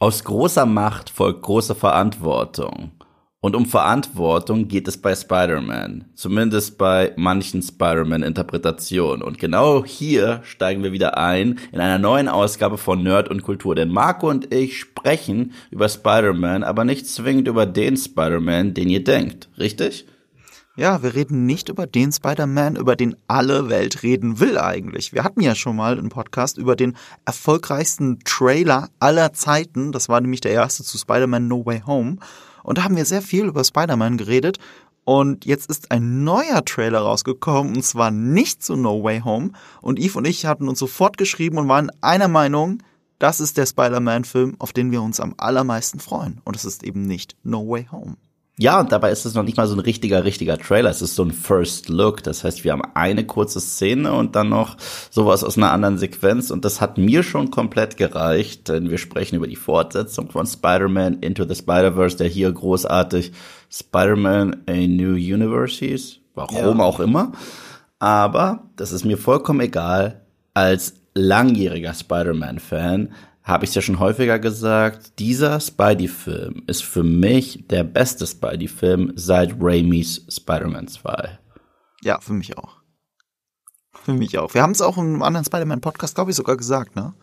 Aus großer Macht folgt große Verantwortung. Und um Verantwortung geht es bei Spider-Man. Zumindest bei manchen Spider-Man-Interpretationen. Und genau hier steigen wir wieder ein in einer neuen Ausgabe von Nerd und Kultur. Denn Marco und ich sprechen über Spider-Man, aber nicht zwingend über den Spider-Man, den ihr denkt. Richtig? Ja, wir reden nicht über den Spider-Man, über den alle Welt reden will eigentlich. Wir hatten ja schon mal einen Podcast über den erfolgreichsten Trailer aller Zeiten. Das war nämlich der erste zu Spider-Man No Way Home. Und da haben wir sehr viel über Spider-Man geredet. Und jetzt ist ein neuer Trailer rausgekommen, und zwar nicht zu No Way Home. Und Eve und ich hatten uns sofort geschrieben und waren einer Meinung, das ist der Spider-Man-Film, auf den wir uns am allermeisten freuen. Und es ist eben nicht No Way Home. Ja, und dabei ist es noch nicht mal so ein richtiger, richtiger Trailer. Es ist so ein First Look. Das heißt, wir haben eine kurze Szene und dann noch sowas aus einer anderen Sequenz. Und das hat mir schon komplett gereicht, denn wir sprechen über die Fortsetzung von Spider-Man Into the Spider-Verse, der hier großartig Spider-Man A New Universe hieß. Warum ja. auch immer. Aber das ist mir vollkommen egal. Als langjähriger Spider-Man-Fan habe ich es ja schon häufiger gesagt, dieser Spidey-Film ist für mich der beste Spidey-Film seit Raimis Spider-Man 2. Ja, für mich auch. Für mich auch. Wir haben es auch in einem anderen Spider-Man-Podcast, glaube ich, sogar gesagt, ne?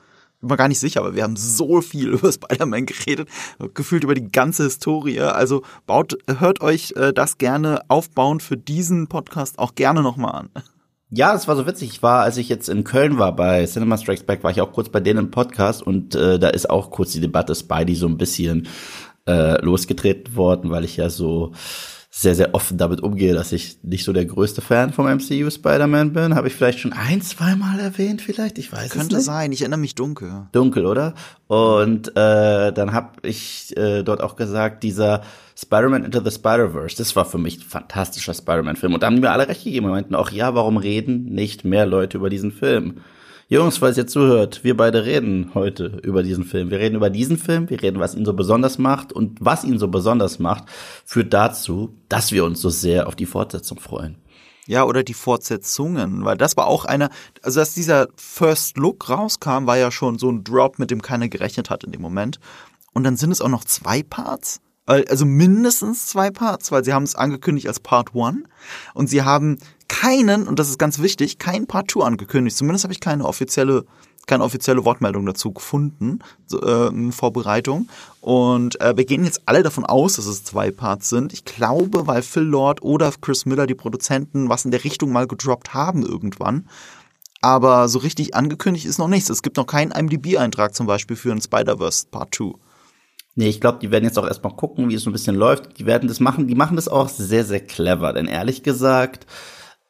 Bin mir gar nicht sicher, aber wir haben so viel über Spider-Man geredet, gefühlt über die ganze Historie. Also baut, hört euch äh, das gerne aufbauen für diesen Podcast auch gerne nochmal an. Ja, das war so witzig. Ich war, als ich jetzt in Köln war bei Cinema Strikes Back, war ich auch kurz bei denen im Podcast und äh, da ist auch kurz die Debatte Spidey so ein bisschen äh, losgetreten worden, weil ich ja so sehr, sehr offen damit umgehe, dass ich nicht so der größte Fan vom MCU Spider-Man bin. Habe ich vielleicht schon ein, zwei Mal erwähnt, vielleicht? Ich weiß Könnte es nicht. Könnte sein, ich erinnere mich dunkel. Dunkel, oder? Und äh, dann habe ich äh, dort auch gesagt, dieser Spider-Man Into the Spider-Verse, das war für mich ein fantastischer Spider-Man-Film. Und da haben die mir alle recht gegeben und meinten auch, ja, warum reden nicht mehr Leute über diesen Film? Jungs, falls ihr zuhört, wir beide reden heute über diesen Film. Wir reden über diesen Film, wir reden, was ihn so besonders macht und was ihn so besonders macht, führt dazu, dass wir uns so sehr auf die Fortsetzung freuen. Ja, oder die Fortsetzungen, weil das war auch einer, also dass dieser First Look rauskam, war ja schon so ein Drop, mit dem keiner gerechnet hat in dem Moment. Und dann sind es auch noch zwei Parts. Also mindestens zwei Parts, weil sie haben es angekündigt als Part One und sie haben keinen, und das ist ganz wichtig, kein Part Two angekündigt. Zumindest habe ich keine offizielle, keine offizielle Wortmeldung dazu gefunden, so, äh, in Vorbereitung. Und äh, wir gehen jetzt alle davon aus, dass es zwei Parts sind. Ich glaube, weil Phil Lord oder Chris Miller, die Produzenten, was in der Richtung mal gedroppt haben irgendwann. Aber so richtig angekündigt ist noch nichts. Es gibt noch keinen IMDb-Eintrag zum Beispiel für ein Spider-Verse Part 2. Nee, ich glaube, die werden jetzt auch erstmal gucken, wie es so ein bisschen läuft. Die werden das machen, die machen das auch sehr, sehr clever. Denn ehrlich gesagt,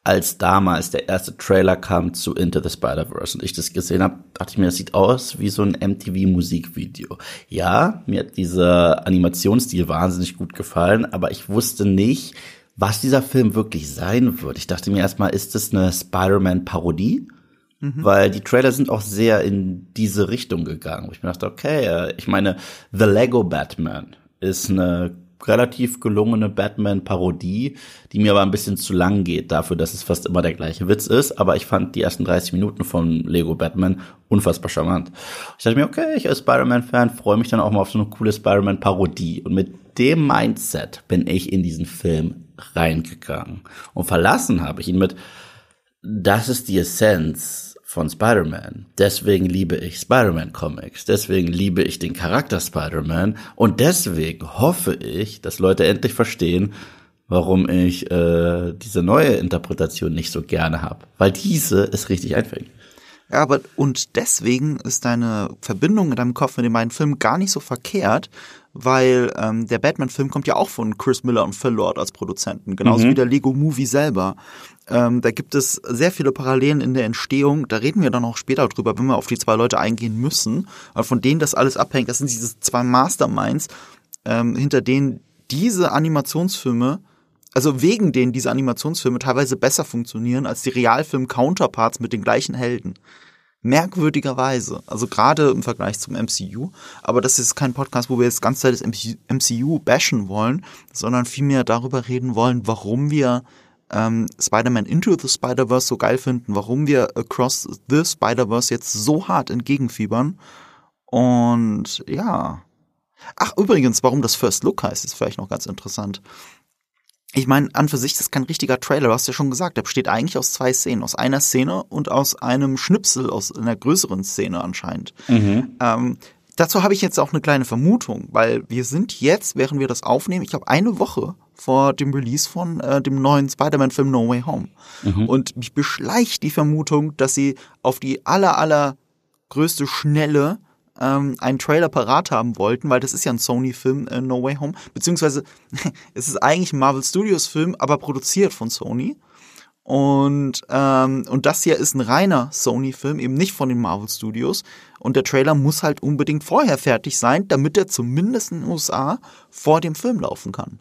als damals der erste Trailer kam zu Into the Spider-Verse und ich das gesehen habe, dachte ich mir, das sieht aus wie so ein MTV-Musikvideo. Ja, mir hat dieser Animationsstil wahnsinnig gut gefallen, aber ich wusste nicht, was dieser Film wirklich sein wird. Ich dachte mir erstmal, ist das eine Spider-Man-Parodie? Mhm. Weil die Trailer sind auch sehr in diese Richtung gegangen. Ich mir dachte, okay, äh, ich meine, The Lego Batman ist eine relativ gelungene Batman-Parodie, die mir aber ein bisschen zu lang geht dafür, dass es fast immer der gleiche Witz ist. Aber ich fand die ersten 30 Minuten von Lego Batman unfassbar charmant. Ich dachte mir, okay, ich als Spider-Man-Fan freue mich dann auch mal auf so eine coole Spider-Man-Parodie. Und mit dem Mindset bin ich in diesen Film reingegangen. Und verlassen habe ich ihn mit, das ist die Essenz von Spider-Man. Deswegen liebe ich Spider-Man-Comics. Deswegen liebe ich den Charakter Spider-Man. Und deswegen hoffe ich, dass Leute endlich verstehen, warum ich äh, diese neue Interpretation nicht so gerne habe. Weil diese ist richtig einfällig. Ja, aber und deswegen ist deine Verbindung in deinem Kopf mit den beiden Filmen gar nicht so verkehrt, weil ähm, der Batman-Film kommt ja auch von Chris Miller und Phil Lord als Produzenten, genauso mhm. wie der Lego-Movie selber. Ähm, da gibt es sehr viele Parallelen in der Entstehung. Da reden wir dann auch später drüber, wenn wir auf die zwei Leute eingehen müssen. Aber von denen das alles abhängt, das sind diese zwei Masterminds, ähm, hinter denen diese Animationsfilme, also wegen denen diese Animationsfilme teilweise besser funktionieren als die Realfilm-Counterparts mit den gleichen Helden. Merkwürdigerweise. Also gerade im Vergleich zum MCU. Aber das ist kein Podcast, wo wir jetzt ganz Zeit das MCU bashen wollen, sondern vielmehr darüber reden wollen, warum wir ähm, Spider-Man Into the Spider-Verse so geil finden, warum wir Across the Spider-Verse jetzt so hart entgegenfiebern. Und ja, Ach, übrigens, warum das First Look heißt, ist vielleicht noch ganz interessant. Ich meine, an für sich das ist kein richtiger Trailer, du hast ja schon gesagt, der besteht eigentlich aus zwei Szenen, aus einer Szene und aus einem Schnipsel aus einer größeren Szene anscheinend. Mhm. Ähm, dazu habe ich jetzt auch eine kleine Vermutung, weil wir sind jetzt, während wir das aufnehmen, ich glaube eine Woche vor dem Release von äh, dem neuen Spider-Man-Film No Way Home. Mhm. Und mich beschleicht die Vermutung, dass sie auf die aller, aller größte Schnelle ähm, einen Trailer parat haben wollten, weil das ist ja ein Sony-Film, äh, No Way Home, beziehungsweise es ist eigentlich ein Marvel Studios-Film, aber produziert von Sony. Und, ähm, und das hier ist ein reiner Sony-Film, eben nicht von den Marvel Studios. Und der Trailer muss halt unbedingt vorher fertig sein, damit er zumindest in den USA vor dem Film laufen kann.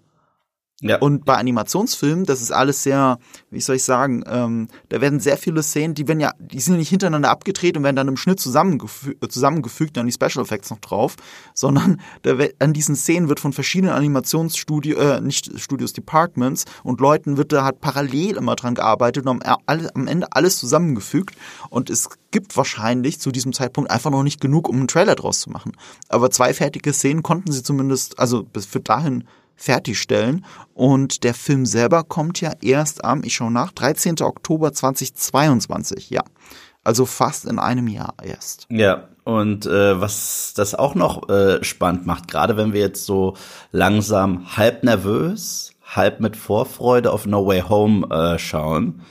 Ja. Und bei Animationsfilmen, das ist alles sehr, wie soll ich sagen, ähm, da werden sehr viele Szenen, die werden ja, die sind ja nicht hintereinander abgedreht und werden dann im Schnitt zusammengefügt, äh, zusammengefügt dann die Special Effects noch drauf, sondern da, an diesen Szenen wird von verschiedenen Animationsstudios, äh, nicht Studios, Departments und Leuten wird da halt parallel immer dran gearbeitet und am, am Ende alles zusammengefügt und es gibt wahrscheinlich zu diesem Zeitpunkt einfach noch nicht genug, um einen Trailer draus zu machen. Aber zwei fertige Szenen konnten sie zumindest, also bis für dahin fertigstellen. Und der Film selber kommt ja erst am, ich schaue nach, 13. Oktober 2022, ja. Also fast in einem Jahr erst. Ja, und äh, was das auch noch äh, spannend macht, gerade wenn wir jetzt so langsam halb nervös, halb mit Vorfreude auf No Way Home äh, schauen,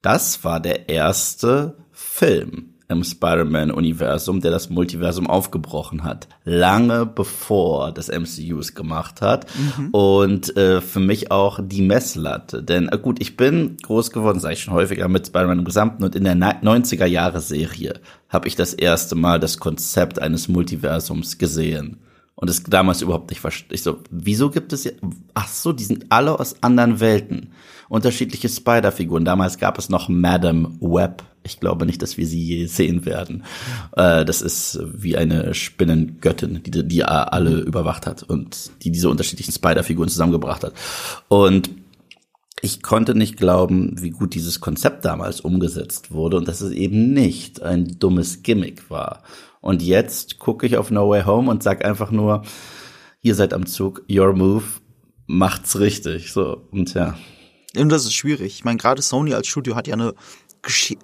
das war der erste Film im Spider-Man-Universum, der das Multiversum aufgebrochen hat. Lange bevor das MCU es gemacht hat. Mhm. Und äh, für mich auch die Messlatte. Denn äh, gut, ich bin groß geworden, sage ich schon häufiger, mit Spider-Man im Gesamten. Und in der 90er-Jahre-Serie habe ich das erste Mal das Konzept eines Multiversums gesehen. Und es damals überhaupt nicht verstehe. Ich so, wieso gibt es ja, ach so, die sind alle aus anderen Welten. Unterschiedliche Spider-Figuren. Damals gab es noch Madame Web ich glaube nicht, dass wir sie je sehen werden. Äh, das ist wie eine Spinnengöttin, die, die alle überwacht hat und die diese unterschiedlichen Spider-Figuren zusammengebracht hat. Und ich konnte nicht glauben, wie gut dieses Konzept damals umgesetzt wurde und dass es eben nicht ein dummes Gimmick war. Und jetzt gucke ich auf No Way Home und sag einfach nur, ihr seid am Zug, your move, macht's richtig. So, und ja. Und das ist schwierig. Ich meine, gerade Sony als Studio hat ja eine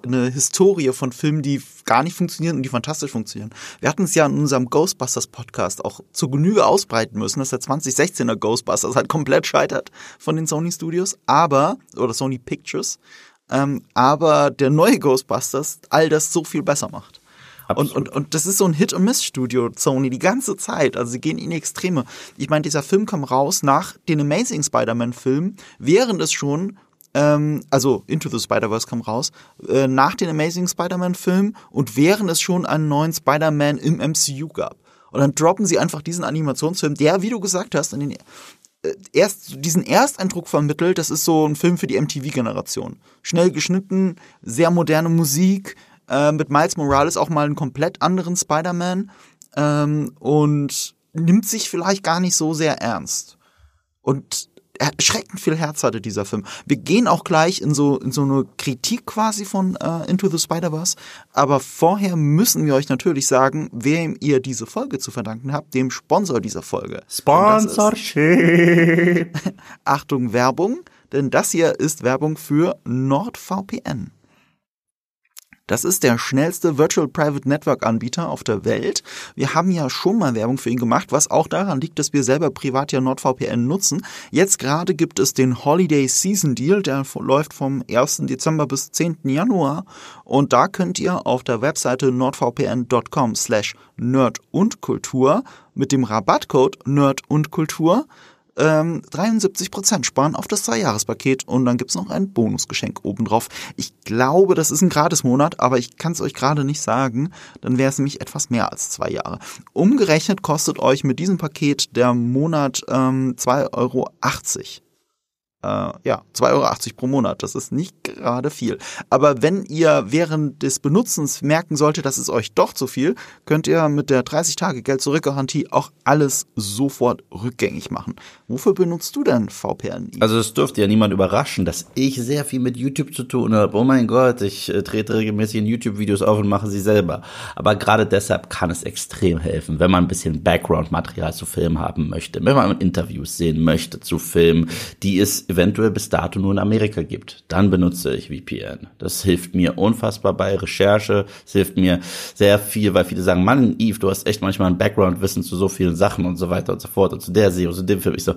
eine Historie von Filmen, die gar nicht funktionieren und die fantastisch funktionieren. Wir hatten es ja in unserem Ghostbusters Podcast auch zu Genüge ausbreiten müssen, dass der 2016er Ghostbusters halt komplett scheitert von den Sony Studios, aber, oder Sony Pictures, ähm, aber der neue Ghostbusters all das so viel besser macht. Und, und, und das ist so ein Hit-and-Miss-Studio, Sony, die ganze Zeit. Also sie gehen in Extreme. Ich meine, dieser Film kam raus nach den Amazing Spider-Man-Filmen, während es schon ähm, also Into the Spider-Verse kam raus, äh, nach den Amazing Spider-Man-Filmen und während es schon einen neuen Spider-Man im MCU gab. Und dann droppen sie einfach diesen Animationsfilm, der, wie du gesagt hast, in den, äh, erst diesen Ersteindruck vermittelt, das ist so ein Film für die MTV-Generation. Schnell geschnitten, sehr moderne Musik, äh, mit Miles Morales auch mal einen komplett anderen Spider-Man ähm, und nimmt sich vielleicht gar nicht so sehr ernst. Und erschreckend viel Herz hatte dieser Film. Wir gehen auch gleich in so in so eine Kritik quasi von äh, Into the Spider-Verse, aber vorher müssen wir euch natürlich sagen, wem ihr diese Folge zu verdanken habt, dem Sponsor dieser Folge. Sponsorship. Achtung Werbung, denn das hier ist Werbung für NordVPN. Das ist der schnellste Virtual Private Network Anbieter auf der Welt. Wir haben ja schon mal Werbung für ihn gemacht, was auch daran liegt, dass wir selber privat ja NordVPN nutzen. Jetzt gerade gibt es den Holiday Season Deal, der läuft vom 1. Dezember bis 10. Januar. Und da könnt ihr auf der Webseite nordvpn.com slash nerd und Kultur mit dem Rabattcode nerd und Kultur ähm, 73% sparen auf das Dreijahrespaket und dann gibt's noch ein Bonusgeschenk obendrauf. Ich glaube, das ist ein Gratismonat, aber ich kann es euch gerade nicht sagen. Dann wäre es nämlich etwas mehr als zwei Jahre. Umgerechnet kostet euch mit diesem Paket der Monat ähm, 2,80 Euro. Äh, ja, 2,80 Euro pro Monat. Das ist nicht gerade viel. Aber wenn ihr während des Benutzens merken solltet, dass es euch doch zu viel, könnt ihr mit der 30-Tage-Geld-Zurück-Garantie auch alles sofort rückgängig machen. Wofür benutzt du denn VPN? Also es dürfte ja niemand überraschen, dass ich sehr viel mit YouTube zu tun habe. Oh mein Gott, ich äh, trete regelmäßig in YouTube-Videos auf und mache sie selber. Aber gerade deshalb kann es extrem helfen, wenn man ein bisschen Background-Material zu Filmen haben möchte, wenn man Interviews sehen möchte zu Filmen, die es eventuell bis dato nur in Amerika gibt. Dann benutze ich VPN. Das hilft mir unfassbar bei Recherche. Es hilft mir sehr viel, weil viele sagen, Mann, Eve, du hast echt manchmal ein Background-Wissen zu so vielen Sachen und so weiter und so fort und zu der Serie zu dem Film. Ich so,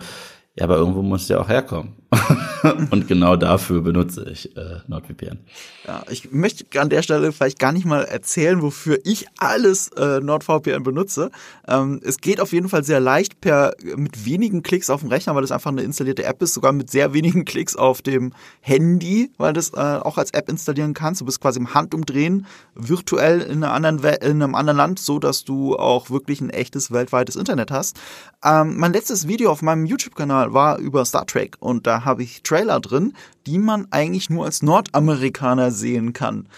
ja, aber irgendwo muss der auch herkommen. und genau dafür benutze ich äh, NordVPN. Ja, ich möchte an der Stelle vielleicht gar nicht mal erzählen, wofür ich alles äh, NordVPN benutze. Ähm, es geht auf jeden Fall sehr leicht per mit wenigen Klicks auf dem Rechner, weil das einfach eine installierte App ist, sogar mit sehr wenigen Klicks auf dem Handy, weil das äh, auch als App installieren kannst. Du bist quasi im Handumdrehen virtuell in, anderen in einem anderen Land, so dass du auch wirklich ein echtes weltweites Internet hast. Ähm, mein letztes Video auf meinem YouTube-Kanal war über Star Trek und da habe ich Trailer drin, die man eigentlich nur als Nordamerikaner sehen kann.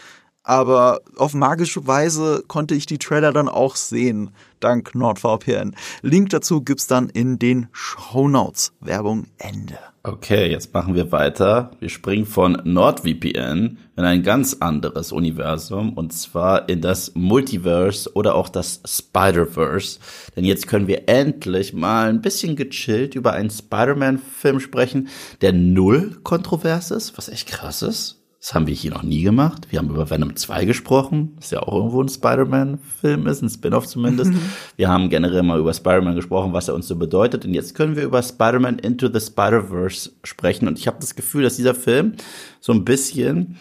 Aber auf magische Weise konnte ich die Trailer dann auch sehen, dank NordVPN. Link dazu gibt's dann in den Show Notes. Werbung Ende. Okay, jetzt machen wir weiter. Wir springen von NordVPN in ein ganz anderes Universum und zwar in das Multiverse oder auch das Spider-Verse. Denn jetzt können wir endlich mal ein bisschen gechillt über einen Spider-Man-Film sprechen, der null kontrovers ist, was echt krass ist. Das haben wir hier noch nie gemacht. Wir haben über Venom 2 gesprochen, das ja auch irgendwo ein Spider-Man-Film ist, ein Spin-off zumindest. Mhm. Wir haben generell mal über Spider-Man gesprochen, was er uns so bedeutet. Und jetzt können wir über Spider-Man Into the Spider-Verse sprechen. Und ich habe das Gefühl, dass dieser Film so ein bisschen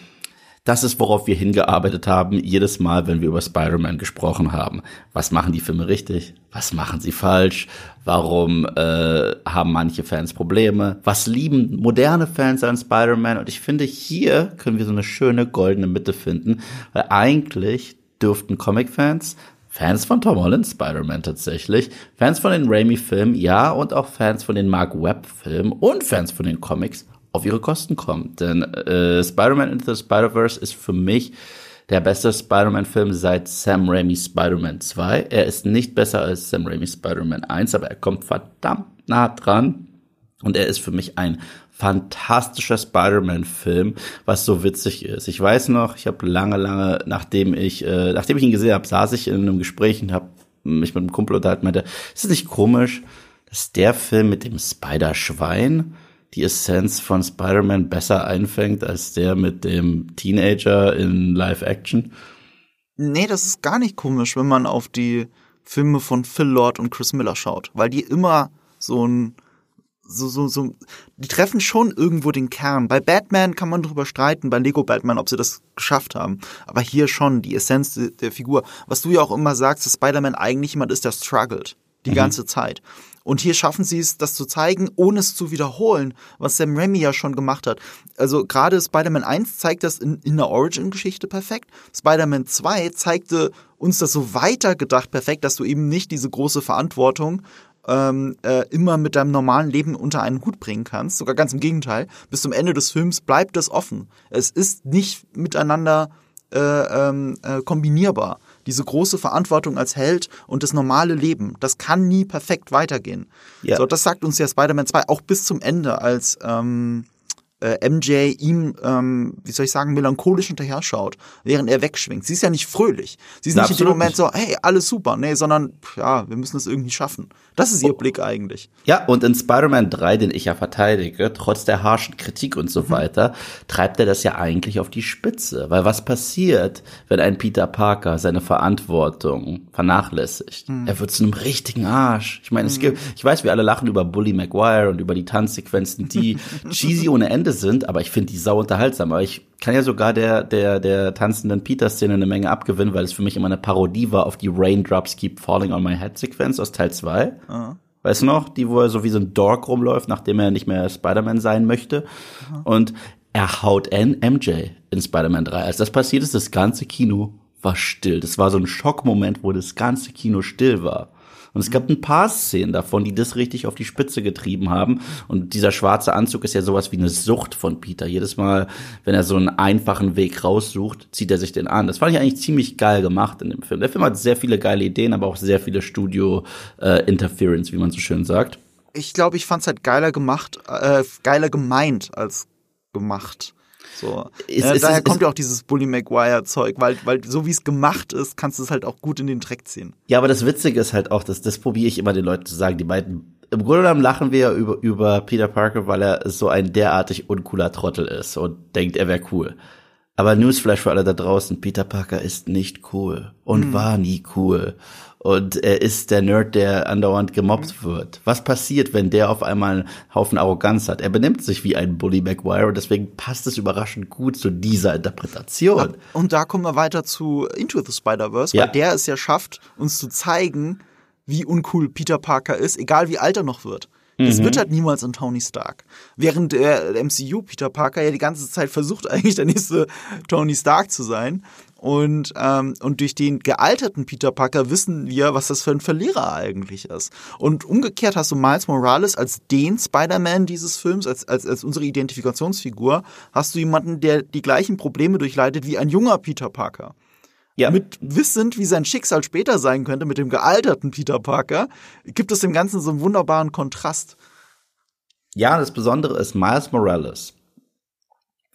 das ist, worauf wir hingearbeitet haben, jedes Mal, wenn wir über Spider-Man gesprochen haben. Was machen die Filme richtig? Was machen sie falsch? Warum äh, haben manche Fans Probleme? Was lieben moderne Fans an Spider-Man? Und ich finde, hier können wir so eine schöne goldene Mitte finden, weil eigentlich dürften Comic-Fans Fans von Tom Holland Spider-Man tatsächlich, Fans von den Raimi-Filmen, ja, und auch Fans von den Mark Webb-Filmen und Fans von den Comics auf ihre Kosten kommen. Denn äh, Spider-Man Into the Spider-Verse ist für mich der beste Spider-Man-Film seit Sam Raimi Spider-Man 2. Er ist nicht besser als Sam Raimi Spider-Man 1, aber er kommt verdammt nah dran. Und er ist für mich ein fantastischer Spider-Man-Film, was so witzig ist. Ich weiß noch, ich habe lange, lange, nachdem ich, äh, nachdem ich ihn gesehen habe, saß ich in einem Gespräch und habe mich mit einem Kumpel unterhalten, meinte, ist es nicht komisch, dass der Film mit dem Spider-Schwein die Essenz von Spider-Man besser einfängt als der mit dem Teenager in Live-Action? Nee, das ist gar nicht komisch, wenn man auf die Filme von Phil Lord und Chris Miller schaut, weil die immer so ein so, so, so, die treffen schon irgendwo den Kern. Bei Batman kann man darüber streiten, bei Lego Batman, ob sie das geschafft haben. Aber hier schon die Essenz der Figur. Was du ja auch immer sagst, dass Spider-Man eigentlich jemand ist, der struggelt. Die mhm. ganze Zeit. Und hier schaffen sie es, das zu zeigen, ohne es zu wiederholen, was Sam Raimi ja schon gemacht hat. Also gerade Spider-Man 1 zeigt das in, in der Origin-Geschichte perfekt. Spider-Man 2 zeigte uns das so weitergedacht perfekt, dass du eben nicht diese große Verantwortung ähm, äh, immer mit deinem normalen Leben unter einen Hut bringen kannst. Sogar ganz im Gegenteil. Bis zum Ende des Films bleibt es offen. Es ist nicht miteinander äh, ähm, äh, kombinierbar diese große Verantwortung als Held und das normale Leben. Das kann nie perfekt weitergehen. Ja. So, das sagt uns ja Spider-Man 2 auch bis zum Ende, als ähm, äh, MJ ihm, ähm, wie soll ich sagen, melancholisch hinterher schaut, während er wegschwingt. Sie ist ja nicht fröhlich. Sie ist Na, nicht in dem Moment nicht. so, hey, alles super. Nee, sondern, ja, wir müssen es irgendwie schaffen. Das ist ihr oh. Blick eigentlich. Ja, und in Spider-Man 3, den ich ja verteidige, trotz der harschen Kritik und so mhm. weiter, treibt er das ja eigentlich auf die Spitze. Weil was passiert, wenn ein Peter Parker seine Verantwortung vernachlässigt? Mhm. Er wird zu einem richtigen Arsch. Ich meine, mhm. es gibt, ich weiß, wir alle lachen über Bully Maguire und über die Tanzsequenzen, die cheesy ohne Ende sind, aber ich finde die sau unterhaltsam. Aber ich kann ja sogar der, der, der tanzenden Peter-Szene eine Menge abgewinnen, weil es für mich immer eine Parodie war auf die Raindrops Keep Falling on My Head-Sequenz aus Teil 2. Uh Weißt du noch? Die, wo er so wie so ein Dork rumläuft, nachdem er nicht mehr Spider-Man sein möchte. Uh Und er haut N MJ in Spider-Man 3. Als das passiert ist, das ganze Kino war still. Das war so ein Schockmoment, wo das ganze Kino still war. Und es gab ein paar Szenen davon, die das richtig auf die Spitze getrieben haben. Und dieser schwarze Anzug ist ja sowas wie eine Sucht von Peter. Jedes Mal, wenn er so einen einfachen Weg raussucht, zieht er sich den an. Das fand ich eigentlich ziemlich geil gemacht in dem Film. Der Film hat sehr viele geile Ideen, aber auch sehr viele Studio-Interference, äh, wie man so schön sagt. Ich glaube, ich fand's halt geiler gemacht, äh, geiler gemeint als gemacht. So. Ist, äh, ist, daher ist, kommt ja auch dieses Bully Maguire-Zeug, weil, weil so wie es gemacht ist, kannst du es halt auch gut in den Dreck ziehen. Ja, aber das Witzige ist halt auch, dass das probiere ich immer den Leuten zu sagen. Die beiden, im Grunde genommen lachen wir ja über, über Peter Parker, weil er so ein derartig uncooler Trottel ist und denkt, er wäre cool. Aber Newsflash für alle da draußen, Peter Parker ist nicht cool und hm. war nie cool und er ist der Nerd, der andauernd gemobbt mhm. wird. Was passiert, wenn der auf einmal einen Haufen Arroganz hat? Er benimmt sich wie ein Bully Maguire und deswegen passt es überraschend gut zu dieser Interpretation. Und da kommen wir weiter zu Into the Spider-Verse, ja. weil der es ja schafft, uns zu zeigen, wie uncool Peter Parker ist, egal wie alt er noch wird. Das mhm. wird halt niemals ein Tony Stark. Während der MCU Peter Parker ja die ganze Zeit versucht, eigentlich der nächste Tony Stark zu sein. Und, ähm, und durch den gealterten Peter Parker wissen wir, was das für ein Verlierer eigentlich ist. Und umgekehrt hast du Miles Morales als den Spider-Man dieses Films, als, als, als unsere Identifikationsfigur, hast du jemanden, der die gleichen Probleme durchleidet wie ein junger Peter Parker. Ja. Mit wissend, wie sein Schicksal später sein könnte, mit dem gealterten Peter Parker, gibt es dem Ganzen so einen wunderbaren Kontrast. Ja, das Besondere ist Miles Morales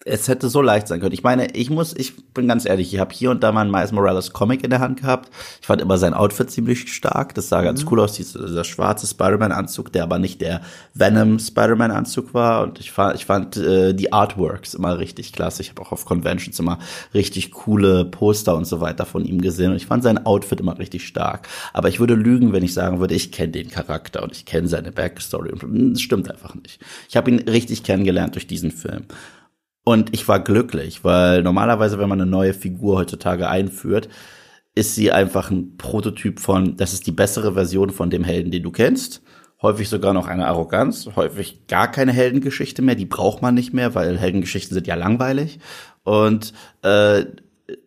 es hätte so leicht sein können. Ich meine, ich muss, ich bin ganz ehrlich, ich habe hier und da mal einen Miles Morales Comic in der Hand gehabt. Ich fand immer sein Outfit ziemlich stark. Das sah ganz mhm. cool aus, dieser, dieser schwarze Spider-Man-Anzug, der aber nicht der Venom Spider-Man-Anzug war. Und ich fand, ich fand äh, die Artworks immer richtig klasse. Ich habe auch auf Conventions immer richtig coole Poster und so weiter von ihm gesehen. Und ich fand sein Outfit immer richtig stark. Aber ich würde lügen, wenn ich sagen würde, ich kenne den Charakter und ich kenne seine Backstory. Und das stimmt einfach nicht. Ich habe ihn richtig kennengelernt durch diesen Film. Und ich war glücklich, weil normalerweise, wenn man eine neue Figur heutzutage einführt, ist sie einfach ein Prototyp von, das ist die bessere Version von dem Helden, den du kennst. Häufig sogar noch eine Arroganz, häufig gar keine Heldengeschichte mehr, die braucht man nicht mehr, weil Heldengeschichten sind ja langweilig. Und äh,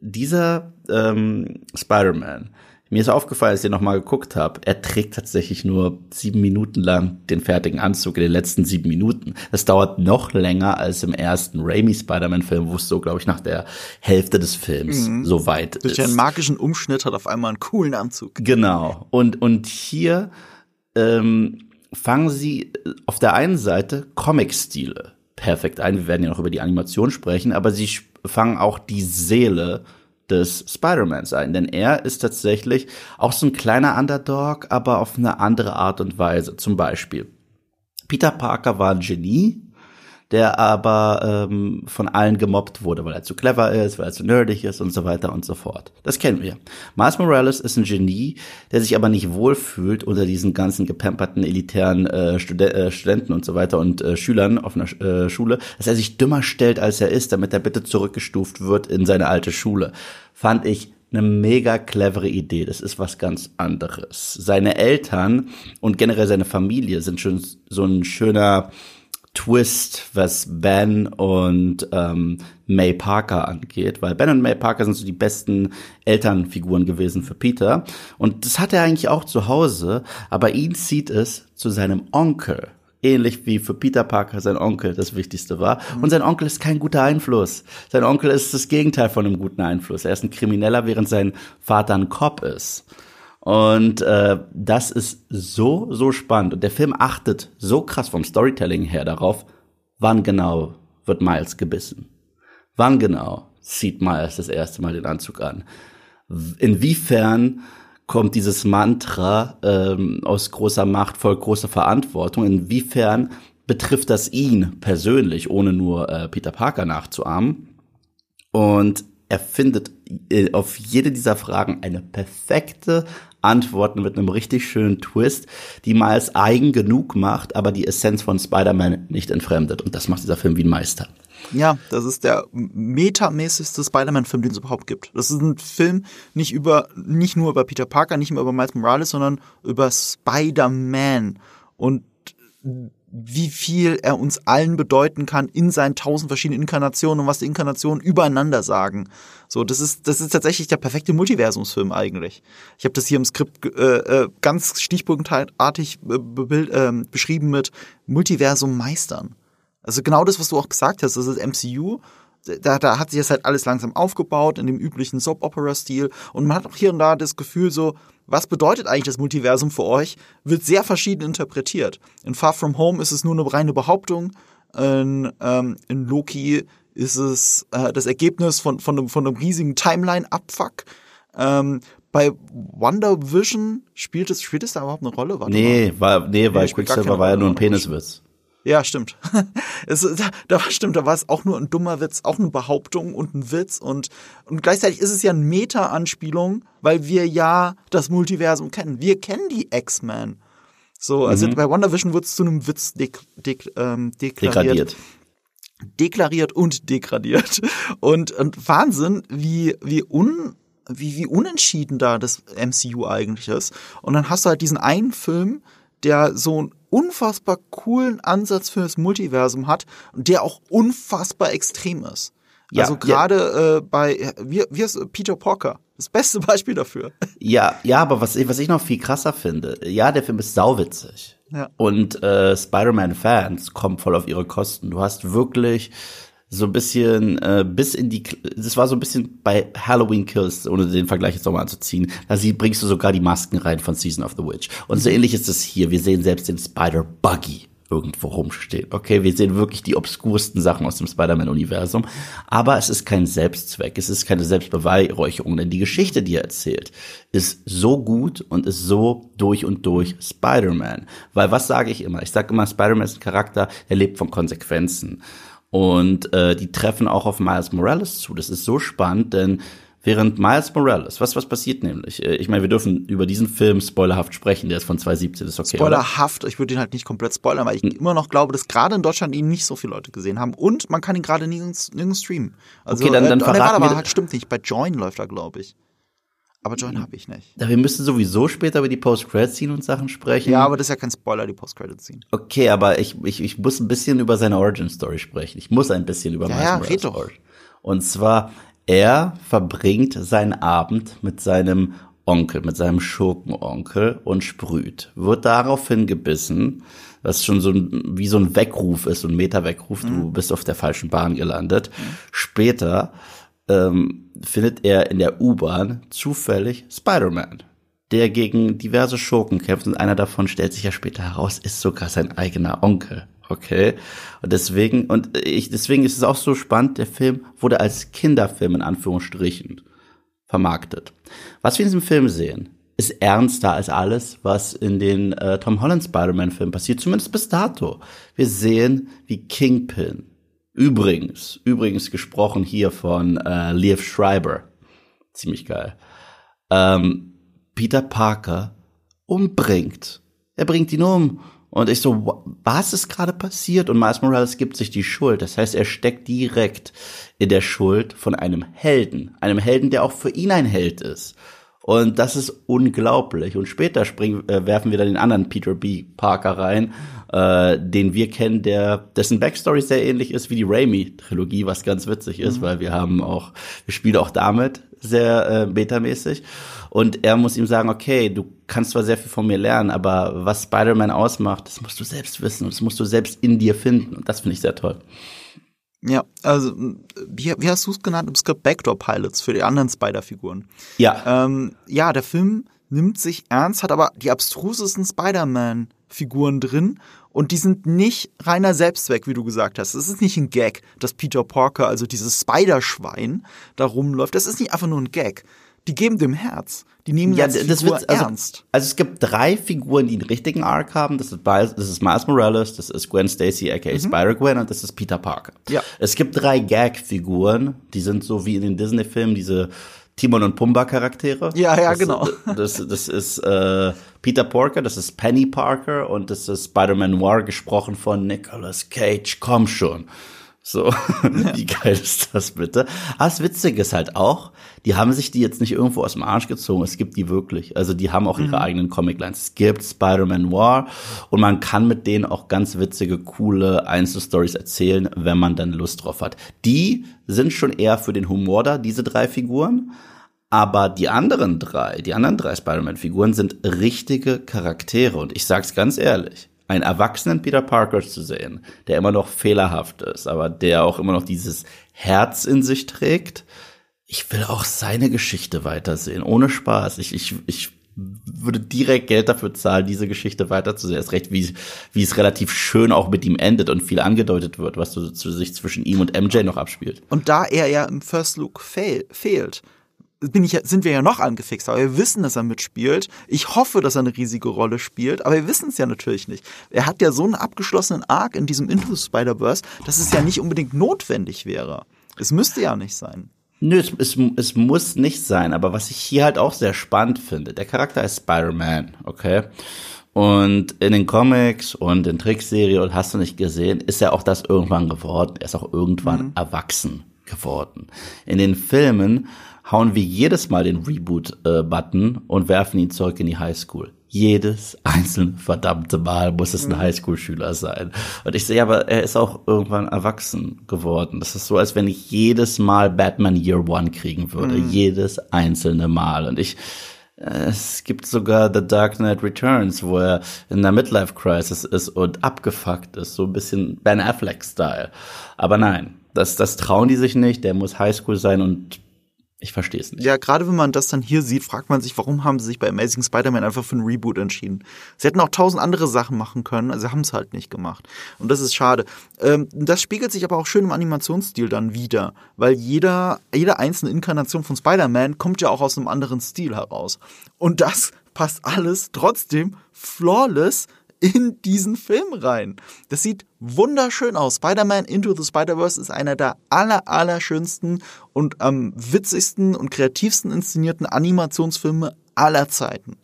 dieser ähm, Spider-Man mir ist aufgefallen, als ich nochmal geguckt habe, er trägt tatsächlich nur sieben Minuten lang den fertigen Anzug in den letzten sieben Minuten. Das dauert noch länger als im ersten Raimi Spider-Man-Film, wo es so, glaube ich, nach der Hälfte des Films mhm. so weit Durch ist. Durch einen magischen Umschnitt hat auf einmal einen coolen Anzug. Genau. Und, und hier ähm, fangen sie auf der einen Seite Comic-Stile perfekt ein. Wir werden ja noch über die Animation sprechen, aber sie fangen auch die Seele des Spider-Mans ein, denn er ist tatsächlich auch so ein kleiner Underdog, aber auf eine andere Art und Weise. Zum Beispiel, Peter Parker war ein Genie, der aber ähm, von allen gemobbt wurde, weil er zu clever ist, weil er zu nerdig ist und so weiter und so fort. Das kennen wir. Miles Morales ist ein Genie, der sich aber nicht wohlfühlt unter diesen ganzen gepamperten elitären äh, Stud äh, Studenten und so weiter und äh, Schülern auf einer äh, Schule, dass er sich dümmer stellt, als er ist, damit er bitte zurückgestuft wird in seine alte Schule. Fand ich eine mega clevere Idee. Das ist was ganz anderes. Seine Eltern und generell seine Familie sind schon so ein schöner Twist, was Ben und ähm, May Parker angeht, weil Ben und May Parker sind so die besten Elternfiguren gewesen für Peter. Und das hat er eigentlich auch zu Hause, aber ihn zieht es zu seinem Onkel. Ähnlich wie für Peter Parker sein Onkel das Wichtigste war. Und sein Onkel ist kein guter Einfluss. Sein Onkel ist das Gegenteil von einem guten Einfluss. Er ist ein Krimineller, während sein Vater ein Cop ist. Und äh, das ist so, so spannend. Und der Film achtet so krass vom Storytelling her darauf, wann genau wird Miles gebissen. Wann genau zieht Miles das erste Mal den Anzug an. Inwiefern kommt dieses Mantra ähm, aus großer Macht, voll großer Verantwortung? Inwiefern betrifft das ihn persönlich, ohne nur äh, Peter Parker nachzuahmen? Und er findet äh, auf jede dieser Fragen eine perfekte Antworten mit einem richtig schönen Twist, die Miles eigen genug macht, aber die Essenz von Spider-Man nicht entfremdet. Und das macht dieser Film wie ein Meister. Ja, das ist der metamäßigste Spider-Man-Film, den es überhaupt gibt. Das ist ein Film nicht über, nicht nur über Peter Parker, nicht mehr über Miles Morales, sondern über Spider-Man. Und wie viel er uns allen bedeuten kann in seinen tausend verschiedenen Inkarnationen und was die Inkarnationen übereinander sagen. So, das ist, das ist tatsächlich der perfekte Multiversumsfilm eigentlich. Ich habe das hier im Skript äh, äh, ganz stichpunktartig äh, äh, beschrieben mit Multiversum meistern. Also genau das, was du auch gesagt hast, das ist MCU da, da hat sich das halt alles langsam aufgebaut in dem üblichen Soap-Opera-Stil und man hat auch hier und da das Gefühl so, was bedeutet eigentlich das Multiversum für euch, wird sehr verschieden interpretiert. In Far From Home ist es nur eine reine Behauptung, in, ähm, in Loki ist es äh, das Ergebnis von, von, einem, von einem riesigen Timeline-Abfuck. Ähm, bei Wonder Vision spielt es, spielt es da überhaupt eine Rolle? Warte nee, war, nee, weil Quicksilver war ja nur ein Peniswitz. Ja, stimmt. es, da, da stimmt, da war es auch nur ein dummer Witz, auch eine Behauptung und ein Witz und, und gleichzeitig ist es ja eine Meta-Anspielung, weil wir ja das Multiversum kennen. Wir kennen die X-Men. So, also mhm. bei WandaVision wird es zu einem Witz dek dek ähm, deklariert. Degradiert. Deklariert und degradiert. Und, und Wahnsinn, wie, wie un, wie, wie unentschieden da das MCU eigentlich ist. Und dann hast du halt diesen einen Film, der so unfassbar coolen Ansatz für das Multiversum hat und der auch unfassbar extrem ist. Ja, also gerade ja. äh, bei wie, wie ist Peter Porker das beste Beispiel dafür. Ja, ja, aber was ich, was ich noch viel krasser finde, ja, der Film ist sauwitzig. Ja. Und äh, Spider-Man-Fans kommen voll auf ihre Kosten. Du hast wirklich so ein bisschen äh, bis in die das war so ein bisschen bei Halloween Kills ohne den Vergleich jetzt nochmal anzuziehen da sie, bringst du sogar die Masken rein von Season of the Witch. Und so ähnlich ist es hier. Wir sehen selbst den Spider Buggy irgendwo rumstehen. Okay wir sehen wirklich die obskursten Sachen aus dem Spider-Man Universum aber es ist kein Selbstzweck. Es ist keine Selbstbeweihräucherung. Denn die Geschichte die er erzählt ist so gut und ist so durch und durch Spider-Man. Weil was sage ich immer? Ich sage immer Spider-Man ist ein Charakter der lebt von Konsequenzen und äh, die treffen auch auf Miles Morales zu. Das ist so spannend, denn während Miles Morales, was was passiert nämlich? Äh, ich meine, wir dürfen über diesen Film spoilerhaft sprechen, der ist von 2017, ist okay. Spoilerhaft, oder? ich würde ihn halt nicht komplett spoilern, weil ich hm. immer noch glaube, dass gerade in Deutschland ihn nicht so viele Leute gesehen haben und man kann ihn gerade nirgends, nirgends streamen. Also, okay, dann, dann äh, verraten wir, halt, stimmt nicht, bei Join läuft er, glaube ich. Aber Join habe ich nicht. Ja, wir müssen sowieso später über die Post-Credit-Scene und Sachen sprechen. Ja, aber das ist ja kein Spoiler, die Post-Credit-Scene. Okay, aber ich, ich, ich muss ein bisschen über seine Origin-Story sprechen. Ich muss ein bisschen über ja, Miles ja, Morales doch. Und zwar, er verbringt seinen Abend mit seinem Onkel, mit seinem Schurkenonkel und sprüht. Wird daraufhin gebissen, was schon so ein, wie so ein Weckruf ist, so ein Meter-Weckruf. Mhm. Du bist auf der falschen Bahn gelandet. Mhm. Später ähm, findet er in der U-Bahn zufällig Spider-Man, der gegen diverse Schurken kämpft und einer davon stellt sich ja später heraus, ist sogar sein eigener Onkel. Okay. Und deswegen, und ich, deswegen ist es auch so spannend, der Film wurde als Kinderfilm in Anführungsstrichen vermarktet. Was wir in diesem Film sehen, ist ernster als alles, was in den äh, Tom Holland Spider-Man-Filmen passiert, zumindest bis dato. Wir sehen, wie Kingpin Übrigens, übrigens gesprochen hier von äh, Liev Schreiber. Ziemlich geil. Ähm, Peter Parker umbringt. Er bringt ihn um. Und ich so, was ist gerade passiert? Und Miles Morales gibt sich die Schuld. Das heißt, er steckt direkt in der Schuld von einem Helden. Einem Helden, der auch für ihn ein Held ist. Und das ist unglaublich. Und später springen, äh, werfen wir dann den anderen Peter B. Parker rein, äh, den wir kennen, der dessen Backstory sehr ähnlich ist wie die Raimi-Trilogie, was ganz witzig ist, mhm. weil wir haben auch, wir spielen auch damit sehr äh, betamäßig. Und er muss ihm sagen, okay, du kannst zwar sehr viel von mir lernen, aber was Spider-Man ausmacht, das musst du selbst wissen und das musst du selbst in dir finden. Und das finde ich sehr toll. Ja, also wie, wie hast du es genannt im Skript Backdoor Pilots für die anderen Spider-Figuren? Ja. Ähm, ja, der Film nimmt sich ernst, hat aber die abstrusesten Spider-Man-Figuren drin und die sind nicht reiner Selbstzweck, wie du gesagt hast. Es ist nicht ein Gag, dass Peter Parker, also dieses Spider-Schwein, da rumläuft. Das ist nicht einfach nur ein Gag die geben dem Herz. Die nehmen ja, das Figur wird, also, ernst. Also es gibt drei Figuren, die einen richtigen Arc haben. Das ist, das ist Miles Morales, das ist Gwen Stacy, aka mhm. Spider-Gwen und das ist Peter Parker. Ja. Es gibt drei Gag-Figuren, die sind so wie in den Disney-Filmen, diese Timon und Pumba Charaktere. Ja, ja, das, genau. Das, das ist äh, Peter Parker, das ist Penny Parker und das ist Spider-Man Noir gesprochen von Nicolas Cage. Komm schon. So, wie geil ist das bitte? Aber das Witzige ist halt auch, die haben sich die jetzt nicht irgendwo aus dem Arsch gezogen, es gibt die wirklich. Also die haben auch ihre mhm. eigenen Comic-Lines. Es gibt Spider-Man War und man kann mit denen auch ganz witzige, coole Einzelstories erzählen, wenn man dann Lust drauf hat. Die sind schon eher für den Humor da, diese drei Figuren. Aber die anderen drei, die anderen drei Spider-Man-Figuren sind richtige Charaktere. Und ich sag's ganz ehrlich, einen erwachsenen Peter Parker zu sehen, der immer noch fehlerhaft ist, aber der auch immer noch dieses Herz in sich trägt. Ich will auch seine Geschichte weitersehen, ohne Spaß. Ich, ich, ich würde direkt Geld dafür zahlen, diese Geschichte weiterzusehen. Erst recht, wie, wie es relativ schön auch mit ihm endet und viel angedeutet wird, was so zu sich zwischen ihm und MJ noch abspielt. Und da er ja im First Look fail, fehlt, bin ich, sind wir ja noch angefixt, aber wir wissen, dass er mitspielt. Ich hoffe, dass er eine riesige Rolle spielt, aber wir wissen es ja natürlich nicht. Er hat ja so einen abgeschlossenen Arc in diesem Into Spider-Verse, dass es ja nicht unbedingt notwendig wäre. Es müsste ja nicht sein. Nö, es, es, es muss nicht sein, aber was ich hier halt auch sehr spannend finde, der Charakter ist Spider-Man, okay? Und in den Comics und in Trickserie und hast du nicht gesehen, ist er auch das irgendwann geworden. Er ist auch irgendwann mhm. erwachsen geworden. In den Filmen hauen wir jedes Mal den Reboot-Button äh, und werfen ihn zurück in die Highschool. Jedes einzelne verdammte Mal muss es ein mhm. Highschool-Schüler sein. Und ich sehe aber, er ist auch irgendwann erwachsen geworden. Das ist so, als wenn ich jedes Mal Batman Year One kriegen würde. Mhm. Jedes einzelne Mal. Und ich, es gibt sogar The Dark Knight Returns, wo er in der Midlife Crisis ist und abgefuckt ist. So ein bisschen Ben Affleck-Style. Aber nein, das, das trauen die sich nicht. Der muss Highschool sein und ich verstehe es nicht. Ja, gerade wenn man das dann hier sieht, fragt man sich, warum haben sie sich bei Amazing Spider-Man einfach für ein Reboot entschieden? Sie hätten auch tausend andere Sachen machen können, also sie haben es halt nicht gemacht. Und das ist schade. Ähm, das spiegelt sich aber auch schön im Animationsstil dann wieder, weil jeder, jede einzelne Inkarnation von Spider-Man kommt ja auch aus einem anderen Stil heraus. Und das passt alles trotzdem flawless in diesen Film rein. Das sieht wunderschön aus. Spider-Man Into the Spider-Verse ist einer der aller, aller schönsten und am witzigsten und kreativsten inszenierten Animationsfilme aller Zeiten.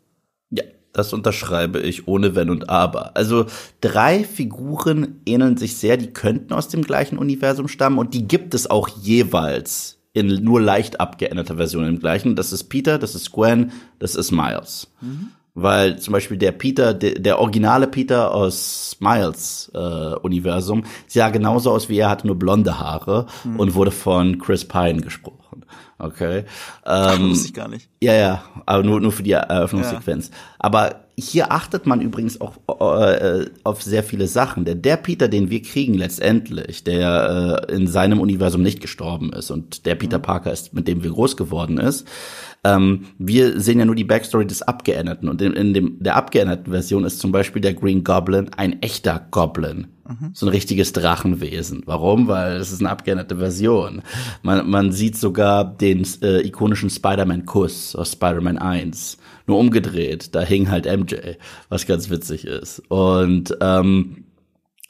Ja, das unterschreibe ich ohne Wenn und Aber. Also drei Figuren ähneln sich sehr, die könnten aus dem gleichen Universum stammen und die gibt es auch jeweils in nur leicht abgeänderter Version im gleichen. Das ist Peter, das ist Gwen, das ist Miles. Mhm weil zum Beispiel der Peter, der, der originale Peter aus Miles äh, Universum sah genauso aus wie er, hatte nur blonde Haare mhm. und wurde von Chris Pine gesprochen. Okay. Ähm, das ich gar nicht. Ja, ja, aber nur, nur für die Eröffnungssequenz. Ja. Aber hier achtet man übrigens auch äh, auf sehr viele Sachen. Denn der Peter, den wir kriegen letztendlich, der äh, in seinem Universum nicht gestorben ist und der Peter mhm. Parker ist, mit dem wir groß geworden ist, ähm, wir sehen ja nur die Backstory des Abgeänderten. Und in, in dem, der abgeänderten Version ist zum Beispiel der Green Goblin ein echter Goblin. Mhm. So ein richtiges Drachenwesen. Warum? Weil es ist eine abgeänderte Version. Man, man sieht sogar den äh, ikonischen Spider-Man-Kuss aus Spider-Man 1. Nur umgedreht. Da hing halt MJ, was ganz witzig ist. Und ähm,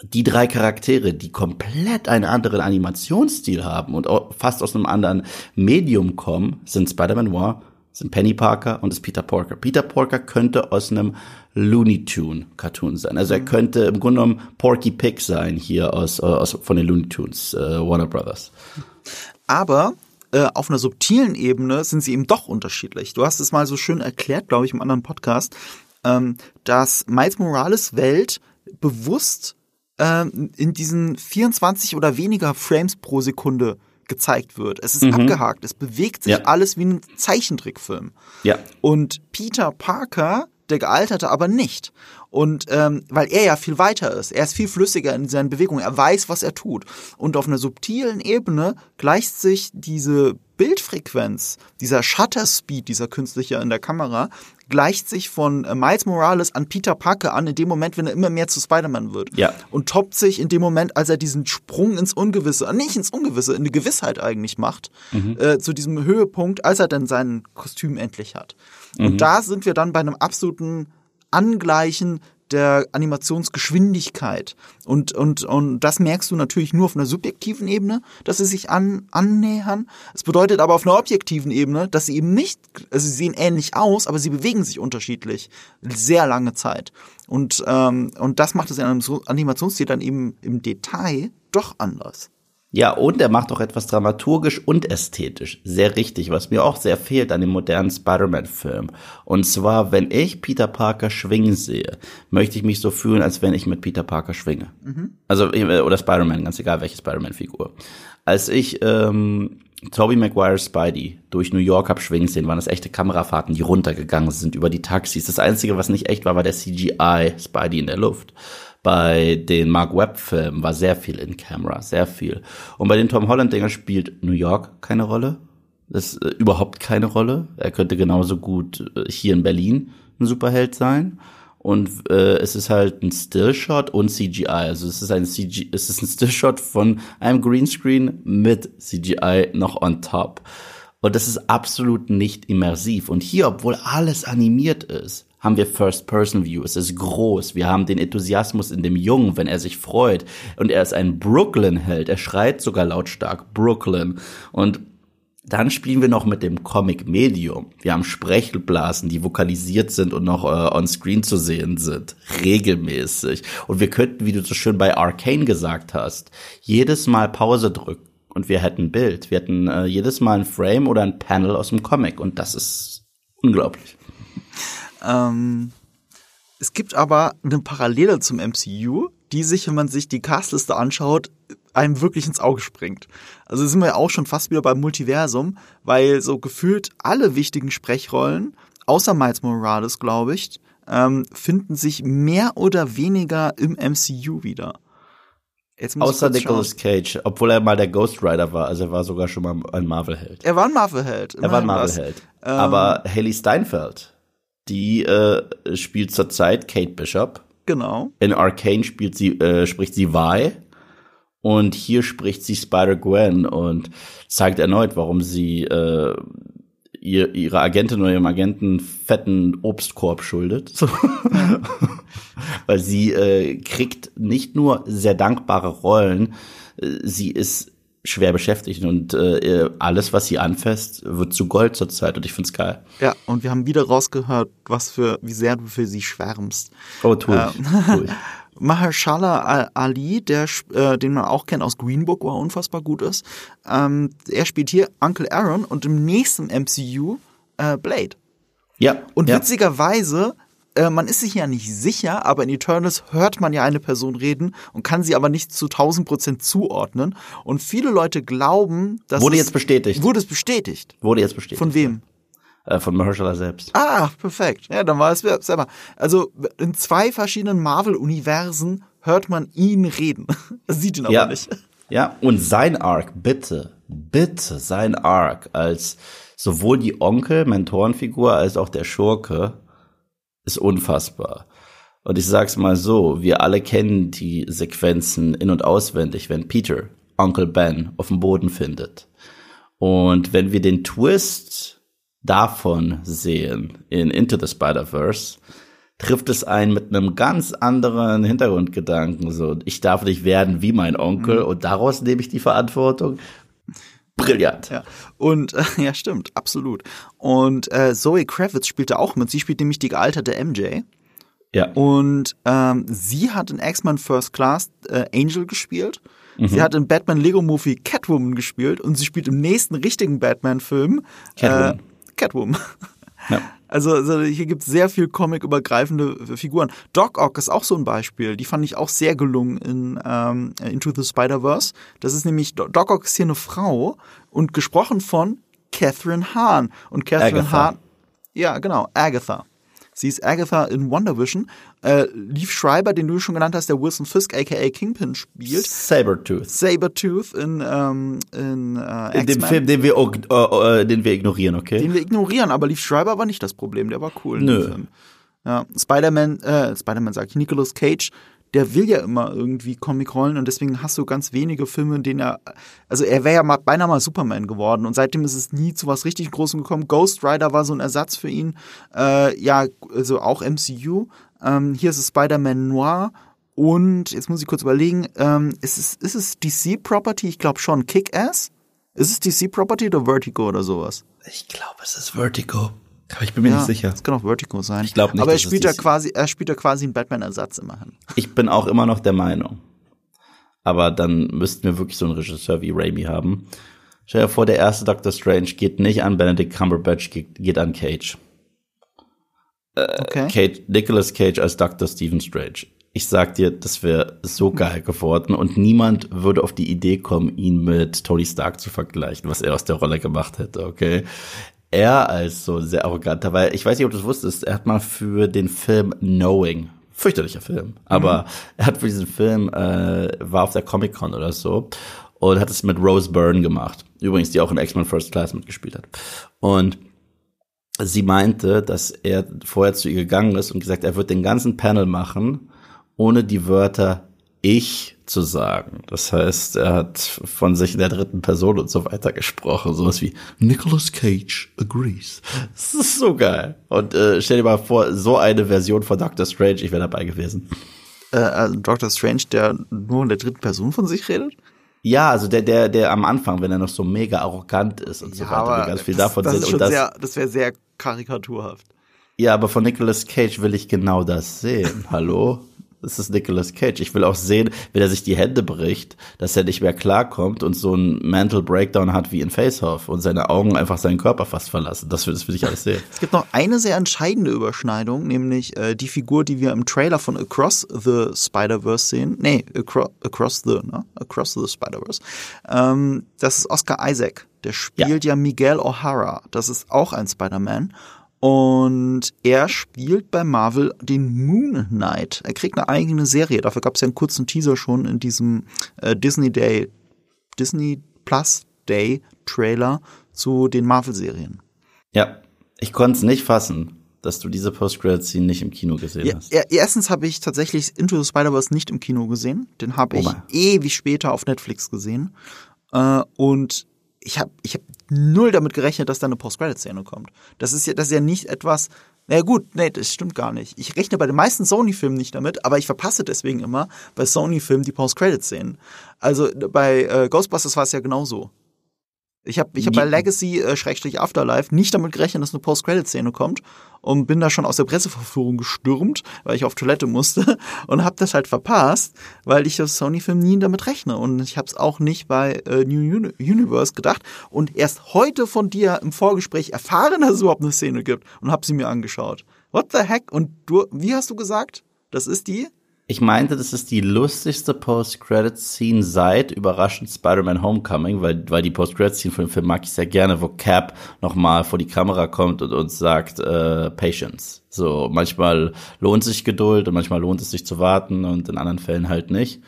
die drei Charaktere, die komplett einen anderen Animationsstil haben und fast aus einem anderen Medium kommen, sind Spider-Man War, sind Penny Parker und ist Peter Porker. Peter Porker könnte aus einem Looney Tune Cartoon sein. Also er mhm. könnte im Grunde genommen Porky Pig sein hier aus, aus von den Looney Tunes, äh, Warner Brothers. Aber äh, auf einer subtilen Ebene sind sie eben doch unterschiedlich. Du hast es mal so schön erklärt, glaube ich, im anderen Podcast, ähm, dass Miles Morales Welt bewusst ähm, in diesen 24 oder weniger Frames pro Sekunde gezeigt wird. Es ist mhm. abgehakt. Es bewegt sich ja. alles wie ein Zeichentrickfilm. Ja. Und Peter Parker, der gealterte, aber nicht. Und ähm, weil er ja viel weiter ist, er ist viel flüssiger in seinen Bewegungen, er weiß, was er tut. Und auf einer subtilen Ebene gleicht sich diese Bildfrequenz, dieser Shutter Speed, dieser künstliche in der Kamera, gleicht sich von äh, Miles Morales an Peter Parker an, in dem Moment, wenn er immer mehr zu Spider-Man wird. Ja. Und toppt sich in dem Moment, als er diesen Sprung ins Ungewisse, nicht ins Ungewisse, in die Gewissheit eigentlich macht, mhm. äh, zu diesem Höhepunkt, als er dann sein Kostüm endlich hat. Mhm. Und da sind wir dann bei einem absoluten Angleichen der Animationsgeschwindigkeit. Und, und, und das merkst du natürlich nur auf einer subjektiven Ebene, dass sie sich an, annähern. Es bedeutet aber auf einer objektiven Ebene, dass sie eben nicht, also sie sehen ähnlich aus, aber sie bewegen sich unterschiedlich. Sehr lange Zeit. Und, ähm, und das macht es in einem Animationsstil dann eben im Detail doch anders. Ja, und er macht auch etwas dramaturgisch und ästhetisch. Sehr richtig, was mir auch sehr fehlt an dem modernen Spider-Man-Film. Und zwar, wenn ich Peter Parker schwingen sehe, möchte ich mich so fühlen, als wenn ich mit Peter Parker schwinge. Mhm. Also, äh, oder Spider-Man, ganz egal welche Spider-Man-Figur. Als ich ähm, Tobey Maguire Spidey durch New York hab schwingen sehen, waren das echte Kamerafahrten, die runtergegangen sind über die Taxis. Das Einzige, was nicht echt war, war der CGI Spidey in der Luft bei den Mark Webb-Filmen war sehr viel in Camera, sehr viel. Und bei den Tom Holland-Dingern spielt New York keine Rolle. Das ist äh, überhaupt keine Rolle. Er könnte genauso gut äh, hier in Berlin ein Superheld sein. Und äh, es ist halt ein Stillshot und CGI. Also es ist ein CG, es ist ein Stillshot von einem Greenscreen mit CGI noch on top. Und das ist absolut nicht immersiv. Und hier, obwohl alles animiert ist, haben wir First-Person-View. Es ist groß. Wir haben den Enthusiasmus in dem Jungen, wenn er sich freut. Und er ist ein Brooklyn-Held. Er schreit sogar lautstark Brooklyn. Und dann spielen wir noch mit dem Comic-Medium. Wir haben Sprechelblasen, die vokalisiert sind und noch äh, on-screen zu sehen sind. Regelmäßig. Und wir könnten, wie du so schön bei Arcane gesagt hast, jedes Mal Pause drücken. Und wir hätten ein Bild. Wir hätten äh, jedes Mal ein Frame oder ein Panel aus dem Comic. Und das ist unglaublich. Ähm, es gibt aber eine Parallele zum MCU, die sich, wenn man sich die Castliste anschaut, einem wirklich ins Auge springt. Also sind wir ja auch schon fast wieder beim Multiversum, weil so gefühlt alle wichtigen Sprechrollen, außer Miles Morales, glaube ich, ähm, finden sich mehr oder weniger im MCU wieder. Außer Nicolas Cage, obwohl er mal der Ghost Rider war, also er war sogar schon mal ein Marvel-Held. Er war ein Marvel-Held. Er war ein Marvel-Held. Ähm, Aber Haley Steinfeld die äh, spielt zurzeit Kate Bishop. Genau. In Arcane spielt sie, äh, spricht sie Vi. Und hier spricht sie Spider-Gwen und zeigt erneut, warum sie äh, ihr, ihre Agentin oder ihrem Agenten fetten Obstkorb schuldet. Weil sie äh, kriegt nicht nur sehr dankbare Rollen, äh, sie ist schwer beschäftigt und äh, alles, was sie anfasst, wird zu Gold zurzeit und ich find's geil. Ja, und wir haben wieder rausgehört, was für, wie sehr du für sie schwärmst. Oh, tu ich. Ähm, tu ich. Mahershala Ali, der, äh, den man auch kennt aus Green Book, wo er unfassbar gut ist, ähm, er spielt hier Uncle Aaron und im nächsten MCU äh, Blade. Ja. Und ja. witzigerweise äh, man ist sich ja nicht sicher, aber in Eternals hört man ja eine Person reden und kann sie aber nicht zu 1000 Prozent zuordnen. Und viele Leute glauben, dass Wurde jetzt bestätigt. Wurde es bestätigt. Wurde jetzt bestätigt. Von wem? Äh, von Mahershala selbst. Ah, perfekt. Ja, dann war es selber. Also in zwei verschiedenen Marvel-Universen hört man ihn reden. Sieht ihn aber ja. nicht. Ja, und sein Arc, bitte, bitte, sein Arc als sowohl die Onkel, Mentorenfigur, als auch der Schurke ist unfassbar. Und ich sag's mal so, wir alle kennen die Sequenzen in- und auswendig, wenn Peter Onkel Ben auf dem Boden findet. Und wenn wir den Twist davon sehen in Into the Spider-Verse, trifft es einen mit einem ganz anderen Hintergrundgedanken. So, ich darf nicht werden wie mein Onkel mhm. und daraus nehme ich die Verantwortung. Brillant. Ja. Und äh, ja, stimmt, absolut. Und äh, Zoe Kravitz spielte auch mit. Sie spielt nämlich die gealterte MJ. Ja. Und ähm, sie hat in X-Men First Class äh, Angel gespielt. Mhm. Sie hat in Batman Lego Movie Catwoman gespielt und sie spielt im nächsten richtigen Batman-Film Catwoman. Äh, Catwoman. Ja. Also, also hier gibt es sehr viel comic-übergreifende Figuren. Doc Ock ist auch so ein Beispiel. Die fand ich auch sehr gelungen in ähm, Into the Spider-Verse. Das ist nämlich, Doc Ock ist hier eine Frau und gesprochen von Catherine Hahn. Und Catherine Agatha. Hahn, ja genau, Agatha. Sie ist Agatha in Wonder Vision. Äh, Leaf Schreiber, den du schon genannt hast, der Wilson Fisk, aka Kingpin, spielt. Sabertooth. Sabertooth in, ähm, in, äh, in dem Film, den wir, äh, äh, den wir ignorieren, okay? Den wir ignorieren, aber Leaf Schreiber war nicht das Problem, der war cool. Nö. Ja, Spider-Man, äh, Spider-Man sag ich, Nicolas Cage der will ja immer irgendwie Comic-Rollen und deswegen hast du ganz wenige Filme, in denen er, also er wäre ja mal, beinahe mal Superman geworden und seitdem ist es nie zu was richtig Großem gekommen. Ghost Rider war so ein Ersatz für ihn, äh, ja, also auch MCU. Ähm, hier ist es Spider-Man Noir und jetzt muss ich kurz überlegen, ähm, ist, es, ist es DC Property? Ich glaube schon. Kick-Ass? Ist es DC Property oder Vertigo oder sowas? Ich glaube, es ist Vertigo. Aber ich bin mir ja, nicht sicher. Es kann auch Vertigo sein. Ich glaube nicht. Aber er spielt ja quasi, er spielt ja quasi einen Batman-Ersatz immerhin. Ich bin auch immer noch der Meinung. aber dann müssten wir wirklich so einen Regisseur wie Raimi haben. Stell dir vor, der erste Doctor Strange geht nicht an Benedict Cumberbatch, geht, geht an Cage. Äh, okay. Cage. Nicolas Cage als Dr. Stephen Strange. Ich sag dir, das wäre so geil geworden und niemand würde auf die Idee kommen, ihn mit Tony Stark zu vergleichen, was er aus der Rolle gemacht hätte, okay? Er als so sehr arroganter, weil ich weiß nicht, ob du es wusstest, er hat mal für den Film Knowing fürchterlicher Film. Aber mhm. er hat für diesen Film, äh, war auf der Comic Con oder so und hat es mit Rose Byrne gemacht. Übrigens, die auch in X-Men First Class mitgespielt hat. Und sie meinte, dass er vorher zu ihr gegangen ist und gesagt, er wird den ganzen Panel machen, ohne die Wörter ich zu sagen. Das heißt, er hat von sich in der dritten Person und so weiter gesprochen. Sowas wie Nicolas Cage agrees. Das ist so geil. Und äh, stell dir mal vor, so eine Version von Doctor Strange, ich wäre dabei gewesen. Äh, also Doctor Strange, der nur in der dritten Person von sich redet? Ja, also der, der, der am Anfang, wenn er noch so mega arrogant ist und ja, so weiter, ganz viel das, davon das sind. und das, sehr, das wäre sehr karikaturhaft. Ja, aber von Nicolas Cage will ich genau das sehen. Hallo? Das ist Nicolas Cage. Ich will auch sehen, wenn er sich die Hände bricht, dass er nicht mehr klarkommt und so einen Mental Breakdown hat wie in Face Off und seine Augen einfach seinen Körper fast verlassen. Das will, das will ich alles sehen. Es gibt noch eine sehr entscheidende Überschneidung, nämlich äh, die Figur, die wir im Trailer von Across the Spider-Verse sehen. Nee, Across, Across the, ne? Across the Spider-Verse. Ähm, das ist Oscar Isaac. Der spielt ja, ja Miguel O'Hara. Das ist auch ein Spider-Man. Und er spielt bei Marvel den Moon Knight. Er kriegt eine eigene Serie. Dafür gab es ja einen kurzen Teaser schon in diesem äh, Disney Day, Disney Plus Day Trailer zu den Marvel-Serien. Ja, ich konnte es nicht fassen, dass du diese Post-Credit-Scene nicht im Kino gesehen ja, hast. Ja, erstens habe ich tatsächlich Into the Spider-Verse nicht im Kino gesehen. Den habe ich oh ewig später auf Netflix gesehen. Äh, und ich habe ich hab null damit gerechnet, dass da eine Post-Credit-Szene kommt. Das ist ja, das ist ja nicht etwas, naja gut, nee, das stimmt gar nicht. Ich rechne bei den meisten Sony-Filmen nicht damit, aber ich verpasse deswegen immer bei Sony-Filmen die Post-Credit-Szenen. Also bei äh, Ghostbusters war es ja genauso. Ich habe ich hab bei Legacy äh, Schrägstrich Afterlife nicht damit gerechnet, dass eine Post-Credit-Szene kommt und bin da schon aus der Presseverführung gestürmt, weil ich auf Toilette musste und habe das halt verpasst, weil ich das Sony-Film nie damit rechne und ich habe es auch nicht bei äh, New Uni Universe gedacht und erst heute von dir im Vorgespräch erfahren, dass es überhaupt eine Szene gibt und habe sie mir angeschaut. What the heck? Und du, wie hast du gesagt? Das ist die? Ich meinte, das ist die lustigste Post-Credit-Scene seit überraschend Spider-Man Homecoming, weil, weil die Post-Credit-Scene von dem Film mag ich sehr gerne, wo Cap nochmal vor die Kamera kommt und uns sagt, äh, Patience. So, manchmal lohnt sich Geduld und manchmal lohnt es sich zu warten und in anderen Fällen halt nicht.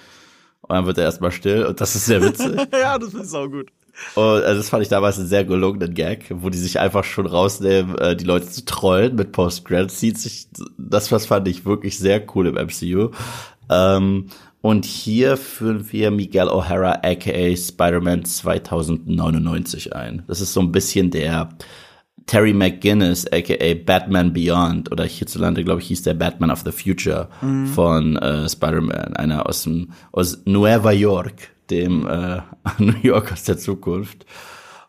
Und dann wird er erstmal still und das ist sehr witzig. ja, das ist auch gut. Und also das fand ich damals einen sehr gelungenen Gag, wo die sich einfach schon rausnehmen, äh, die Leute zu trollen mit Post-Credit-Scenes. Das was fand ich wirklich sehr cool im MCU. Ähm, und hier führen wir Miguel O'Hara aka Spider-Man 2099 ein. Das ist so ein bisschen der Terry McGinnis, aka Batman Beyond, oder hierzulande, glaube ich, hieß der Batman of the Future mhm. von äh, Spider-Man, einer aus dem aus Nueva York, dem äh, New York aus der Zukunft.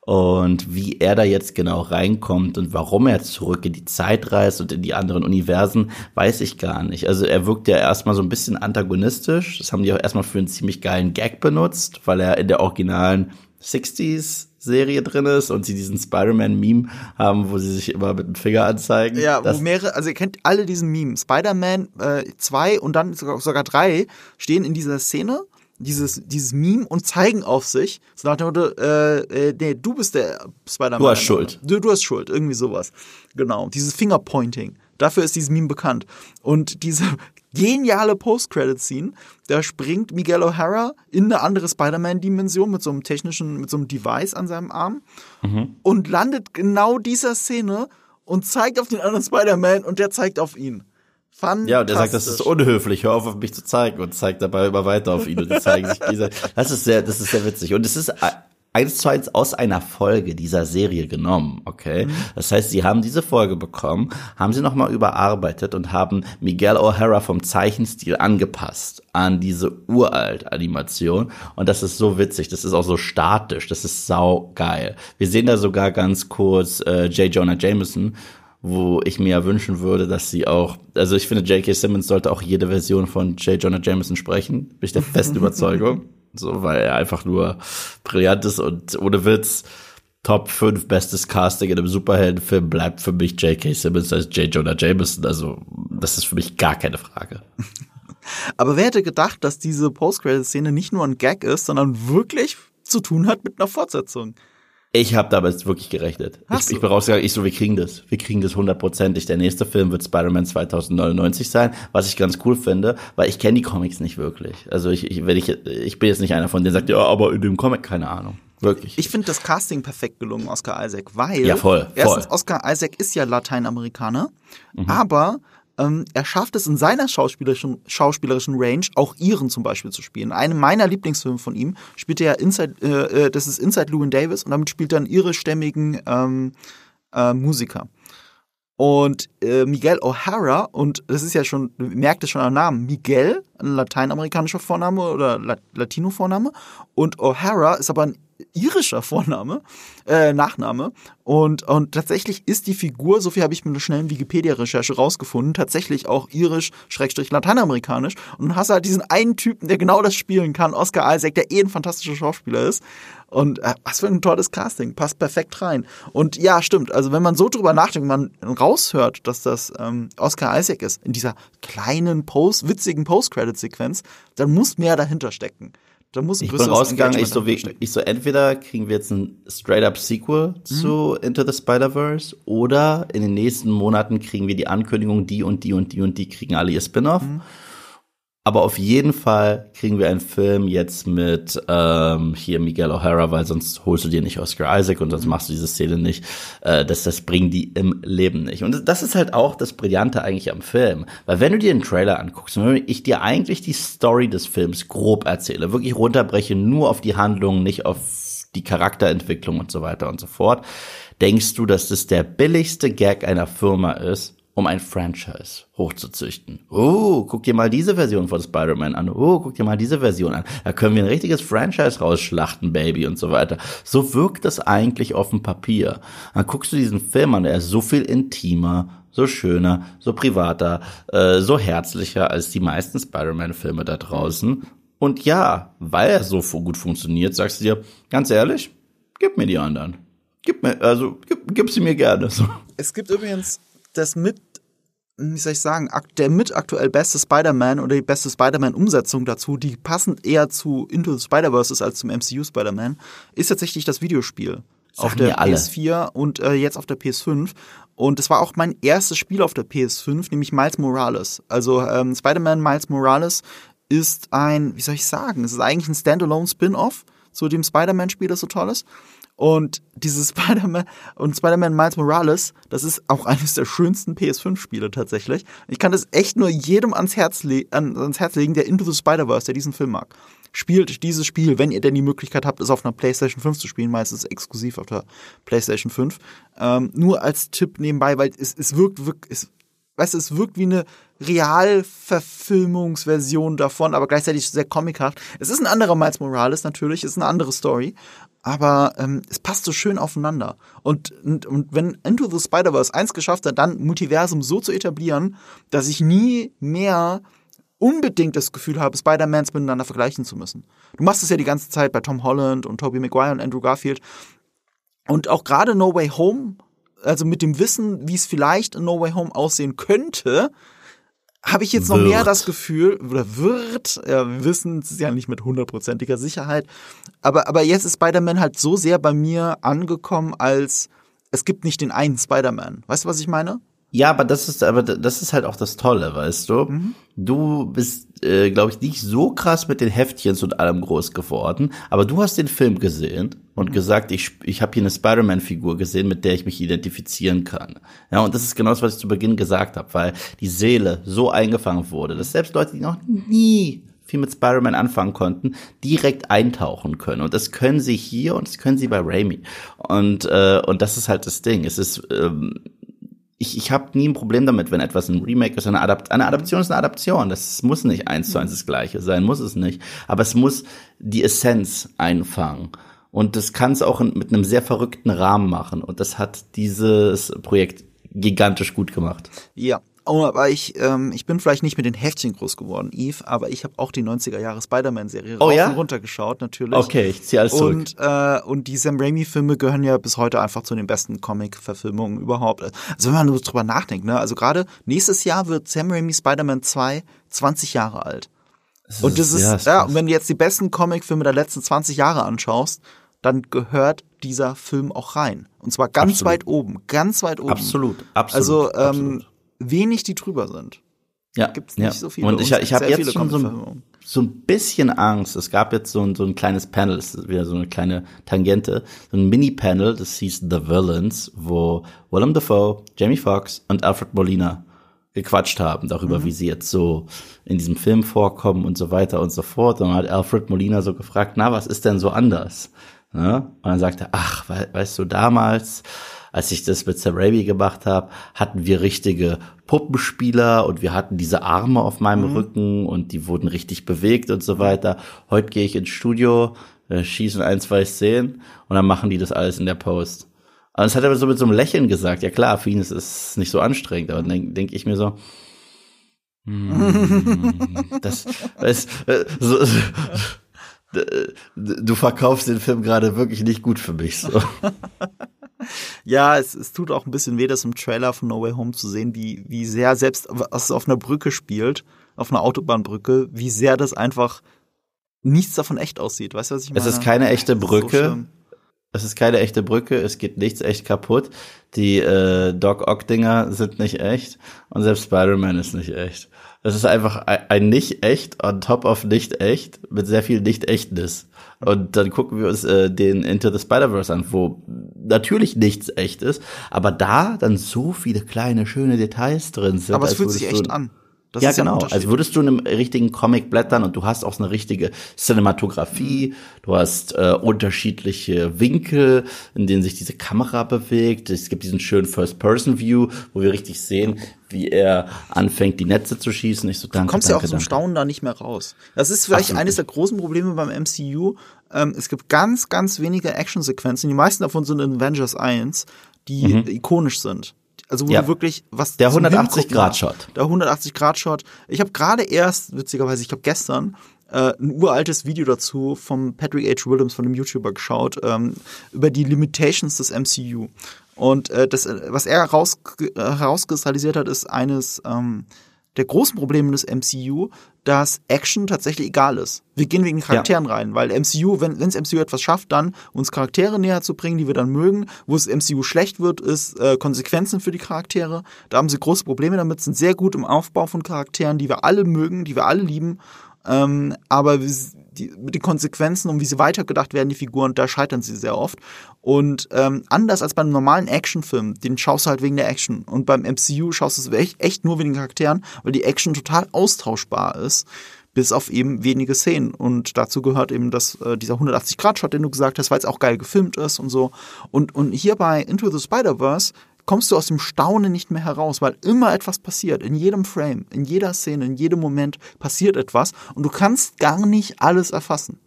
Und wie er da jetzt genau reinkommt und warum er zurück in die Zeit reist und in die anderen Universen, weiß ich gar nicht. Also er wirkt ja erstmal so ein bisschen antagonistisch. Das haben die auch erstmal für einen ziemlich geilen Gag benutzt, weil er in der originalen 60s Serie drin ist und sie diesen Spider-Man-Meme haben, wo sie sich immer mit dem Finger anzeigen. Ja, wo mehrere, also ihr kennt alle diesen Meme. Spider-Man 2 äh, und dann sogar, sogar 3 stehen in dieser Szene dieses, dieses Meme und zeigen auf sich. So nach dem Motto, äh, äh, nee, du bist der Spider-Man. Du hast Schuld. Du, du hast Schuld, irgendwie sowas. Genau. Dieses Fingerpointing. Dafür ist dieses Meme bekannt. Und diese geniale Post-Credit-Scene, da springt Miguel O'Hara in eine andere Spider-Man-Dimension mit so einem technischen, mit so einem Device an seinem Arm mhm. und landet genau dieser Szene und zeigt auf den anderen Spider-Man und der zeigt auf ihn. Ja, und er sagt, das ist unhöflich, hör auf, auf mich zu zeigen und zeigt dabei immer weiter auf ihn und die zeigen sich dieser. Das ist sehr, das ist sehr witzig. Und es ist eins zu eins aus einer Folge dieser Serie genommen, okay? Mhm. Das heißt, sie haben diese Folge bekommen, haben sie nochmal überarbeitet und haben Miguel O'Hara vom Zeichenstil angepasst an diese uralt Animation und das ist so witzig, das ist auch so statisch, das ist sau geil. Wir sehen da sogar ganz kurz äh, J. Jonah Jameson wo ich mir ja wünschen würde, dass sie auch, also ich finde, J.K. Simmons sollte auch jede Version von J. Jonah Jameson sprechen, bin ich der festen Überzeugung. So, weil er einfach nur brillant ist und ohne Witz Top 5 bestes Casting in einem Superheldenfilm bleibt für mich J.K. Simmons als J. Jonah Jameson. Also, das ist für mich gar keine Frage. Aber wer hätte gedacht, dass diese Post-Credit-Szene nicht nur ein Gag ist, sondern wirklich zu tun hat mit einer Fortsetzung? Ich habe damit wirklich gerechnet. Ich, ich, bin rausgegangen, ich so, wir kriegen das. Wir kriegen das hundertprozentig. Der nächste Film wird Spider-Man 2099 sein, was ich ganz cool finde, weil ich kenne die Comics nicht wirklich. Also ich, ich, wenn ich, ich bin jetzt nicht einer von denen, sagt, ja, aber in dem Comic keine Ahnung. Wirklich. Ich finde das Casting perfekt gelungen, Oscar Isaac, weil ja, voll, voll. erstens Oscar Isaac ist ja Lateinamerikaner, mhm. aber ähm, er schafft es in seiner schauspielerischen, schauspielerischen Range auch Iren zum Beispiel zu spielen. Einem meiner Lieblingsfilme von ihm spielt er Inside, äh, äh, das ist Inside Llewyn Davis und damit spielt er einen irischstämmigen ähm, äh, Musiker. Und äh, Miguel O'Hara, und das ist ja schon, merkt es schon am Namen, Miguel, ein lateinamerikanischer Vorname oder Latino-Vorname, und O'Hara ist aber ein irischer Vorname, äh, Nachname. Und, und tatsächlich ist die Figur, so viel habe ich mit einer schnellen Wikipedia-Recherche rausgefunden, tatsächlich auch irisch, schrägstrich lateinamerikanisch. Und dann hast du halt diesen einen Typen, der genau das spielen kann, Oscar Isaac, der eh ein fantastischer Schauspieler ist. Und äh, was für ein tolles Casting, passt perfekt rein. Und ja, stimmt, also wenn man so drüber nachdenkt, man raushört, dass das ähm, Oscar Isaac ist, in dieser kleinen, Post, witzigen Post-Credit-Sequenz, dann muss mehr dahinter stecken. Da muss ein ich bin rausgegangen, ich so, wie, ich so, entweder kriegen wir jetzt ein straight-up Sequel mhm. zu Into the Spider-Verse oder in den nächsten Monaten kriegen wir die Ankündigung, die und die und die und die kriegen alle ihr Spin-off. Mhm. Aber auf jeden Fall kriegen wir einen Film jetzt mit ähm, hier Miguel O'Hara, weil sonst holst du dir nicht Oscar Isaac und sonst machst du diese Szene nicht. Äh, das, das bringen die im Leben nicht. Und das ist halt auch das Brillante eigentlich am Film. Weil wenn du dir den Trailer anguckst und wenn ich dir eigentlich die Story des Films grob erzähle, wirklich runterbreche, nur auf die Handlung, nicht auf die Charakterentwicklung und so weiter und so fort, denkst du, dass das der billigste Gag einer Firma ist, um ein Franchise hochzuzüchten. Oh, guck dir mal diese Version von Spider-Man an. Oh, guck dir mal diese Version an. Da können wir ein richtiges Franchise rausschlachten, Baby und so weiter. So wirkt das eigentlich auf dem Papier. Dann guckst du diesen Film an, der ist so viel intimer, so schöner, so privater, äh, so herzlicher als die meisten Spider-Man-Filme da draußen. Und ja, weil er so gut funktioniert, sagst du dir, ganz ehrlich, gib mir die anderen. Gib mir, also, gib, gib sie mir gerne. So. Es gibt übrigens das mit, wie soll ich sagen, der mit aktuell beste Spider-Man oder die beste Spider-Man-Umsetzung dazu, die passend eher zu Into the Spider-Verse ist als zum MCU Spider-Man, ist tatsächlich das Videospiel. Sagen auf der PS4 und äh, jetzt auf der PS5. Und es war auch mein erstes Spiel auf der PS5, nämlich Miles Morales. Also ähm, Spider-Man Miles Morales ist ein, wie soll ich sagen, es ist eigentlich ein Standalone Spin-off zu dem Spider-Man-Spiel, das so toll ist. Und dieses Spider-Man und Spider-Man Miles Morales, das ist auch eines der schönsten PS5-Spiele tatsächlich. Ich kann das echt nur jedem ans Herz, an, ans Herz legen, der Into the Spider-Verse, der diesen Film mag. Spielt dieses Spiel, wenn ihr denn die Möglichkeit habt, es auf einer PlayStation 5 zu spielen, meistens exklusiv auf der PlayStation 5. Ähm, nur als Tipp nebenbei, weil es, es wirkt, wirkt es, weißt du, es wirkt wie eine Realverfilmungsversion davon, aber gleichzeitig sehr comichaft. Es ist ein anderer Miles Morales natürlich, es ist eine andere Story, aber ähm, es passt so schön aufeinander. Und, und, und wenn Into the Spider-Verse eins geschafft hat, dann Multiversum so zu etablieren, dass ich nie mehr unbedingt das Gefühl habe, Spider-Mans miteinander vergleichen zu müssen. Du machst es ja die ganze Zeit bei Tom Holland und Tobey Maguire und Andrew Garfield. Und auch gerade No Way Home, also mit dem Wissen, wie es vielleicht in No Way Home aussehen könnte, habe ich jetzt noch wird. mehr das Gefühl, oder wird, ja, wir wissen es ja nicht mit hundertprozentiger Sicherheit, aber, aber jetzt ist Spider-Man halt so sehr bei mir angekommen, als es gibt nicht den einen Spider-Man. Weißt du, was ich meine? Ja, aber das ist, aber das ist halt auch das Tolle, weißt du? Mhm. Du bist, äh, glaube ich, nicht so krass mit den Heftchens und allem groß geworden, aber du hast den Film gesehen und mhm. gesagt, ich, ich habe hier eine Spider-Man-Figur gesehen, mit der ich mich identifizieren kann. Ja, und das ist genau das, was ich zu Beginn gesagt habe, weil die Seele so eingefangen wurde, dass selbst Leute, die noch nie viel mit Spider-Man anfangen konnten, direkt eintauchen können. Und das können sie hier und das können sie bei Raimi. Und, äh, und das ist halt das Ding. Es ist, ähm, ich, ich habe nie ein Problem damit, wenn etwas ein Remake ist. Eine, Adapt eine Adaption ist eine Adaption. Das muss nicht eins zu eins das Gleiche sein, muss es nicht. Aber es muss die Essenz einfangen. Und das kann es auch mit einem sehr verrückten Rahmen machen. Und das hat dieses Projekt gigantisch gut gemacht. Ja, aber ich, ähm, ich bin vielleicht nicht mit den Heftchen groß geworden, Eve, aber ich habe auch die 90er Jahre Spider-Man-Serie oh, rauf ja? und runter geschaut, natürlich. Okay, ich ziehe alles zurück. Und, äh, und die Sam Raimi-Filme gehören ja bis heute einfach zu den besten Comic-Verfilmungen überhaupt. Also wenn man nur drüber nachdenkt, ne? Also gerade nächstes Jahr wird Sam Raimi Spider-Man 2 20 Jahre alt. Das Und das ist, ja, ja, und wenn du jetzt die besten Comicfilme der letzten 20 Jahre anschaust, dann gehört dieser Film auch rein. Und zwar ganz Absolut. weit oben, ganz weit oben. absolut, absolut. Also ähm, absolut. Wenig, die drüber sind. ja, Gibt's ja. nicht so viele. Und ich, ich habe jetzt schon so ein, so ein bisschen Angst. Es gab jetzt so ein, so ein kleines Panel, das ist wieder so eine kleine Tangente, so ein Mini-Panel, das hieß The Villains, wo Willem Dafoe, Jamie Foxx und Alfred Molina gequatscht haben darüber, wie sie jetzt so in diesem Film vorkommen und so weiter und so fort. Und dann hat Alfred Molina so gefragt, na, was ist denn so anders? Ne? Und dann sagte er, ach, we weißt du, damals, als ich das mit Sam Raimi gemacht habe, hatten wir richtige Puppenspieler und wir hatten diese Arme auf meinem Rücken und die wurden richtig bewegt und so weiter. Heute gehe ich ins Studio, äh, schießen ein, zwei Szenen und dann machen die das alles in der Post. Und das hat er so mit so einem Lächeln gesagt. Ja klar, für ihn ist es nicht so anstrengend, aber dann denke denk ich mir so, das, das, äh, so, äh, du verkaufst den Film gerade wirklich nicht gut für mich. So. Ja, es, es tut auch ein bisschen weh, das im Trailer von No Way Home zu sehen, wie, wie sehr selbst, was es auf einer Brücke spielt, auf einer Autobahnbrücke, wie sehr das einfach nichts davon echt aussieht. Weißt du, was ich meine? Es ist keine echte so Brücke. Es ist keine echte Brücke, es geht nichts echt kaputt. Die äh, Doc Ock-Dinger sind nicht echt und selbst Spider-Man ist nicht echt. Es ist einfach ein, ein nicht echt on top of nicht echt mit sehr viel Nicht-Echtnis. Und dann gucken wir uns äh, den Into the Spider-Verse an, wo natürlich nichts echt ist, aber da dann so viele kleine, schöne Details drin sind. Aber es fühlt sich echt an. Das ja, genau. Also würdest du in einem richtigen Comic blättern und du hast auch so eine richtige Cinematografie, du hast äh, unterschiedliche Winkel, in denen sich diese Kamera bewegt. Es gibt diesen schönen First-Person-View, wo wir richtig sehen, wie er anfängt, die Netze zu schießen. Ich so, danke, Du kommst ja danke, aus dem danke. Staunen da nicht mehr raus. Das ist vielleicht Absolut eines der großen Probleme beim MCU. Ähm, es gibt ganz, ganz wenige Actionsequenzen. Die meisten davon sind in Avengers 1, die ikonisch sind. Also wo. Ja. du wirklich was Der zum 180 Hingucken Grad hast. Shot. Der 180 Grad Shot. Ich habe gerade erst, witzigerweise, ich glaube gestern, äh, ein uraltes Video dazu vom Patrick H. Williams, von dem YouTuber, geschaut, ähm, über die Limitations des MCU. Und äh, das, was er heraus, äh, herauskristallisiert hat, ist eines ähm, der großen Probleme des MCU, dass Action tatsächlich egal ist. Wir gehen wegen Charakteren rein, weil MCU, wenn wenns MCU etwas schafft, dann uns Charaktere näher zu bringen, die wir dann mögen. Wo es MCU schlecht wird, ist äh, Konsequenzen für die Charaktere. Da haben sie große Probleme damit, sind sehr gut im Aufbau von Charakteren, die wir alle mögen, die wir alle lieben. Ähm, aber die, mit den Konsequenzen und wie sie weitergedacht werden, die Figuren, da scheitern sie sehr oft. Und ähm, anders als beim normalen Actionfilm, den schaust du halt wegen der Action. Und beim MCU schaust du es echt, echt nur wegen den Charakteren, weil die Action total austauschbar ist, bis auf eben wenige Szenen. Und dazu gehört eben das, äh, dieser 180-Grad-Shot, den du gesagt hast, weil es auch geil gefilmt ist und so. Und, und hier bei Into the Spider-Verse kommst du aus dem Staunen nicht mehr heraus, weil immer etwas passiert. In jedem Frame, in jeder Szene, in jedem Moment passiert etwas und du kannst gar nicht alles erfassen.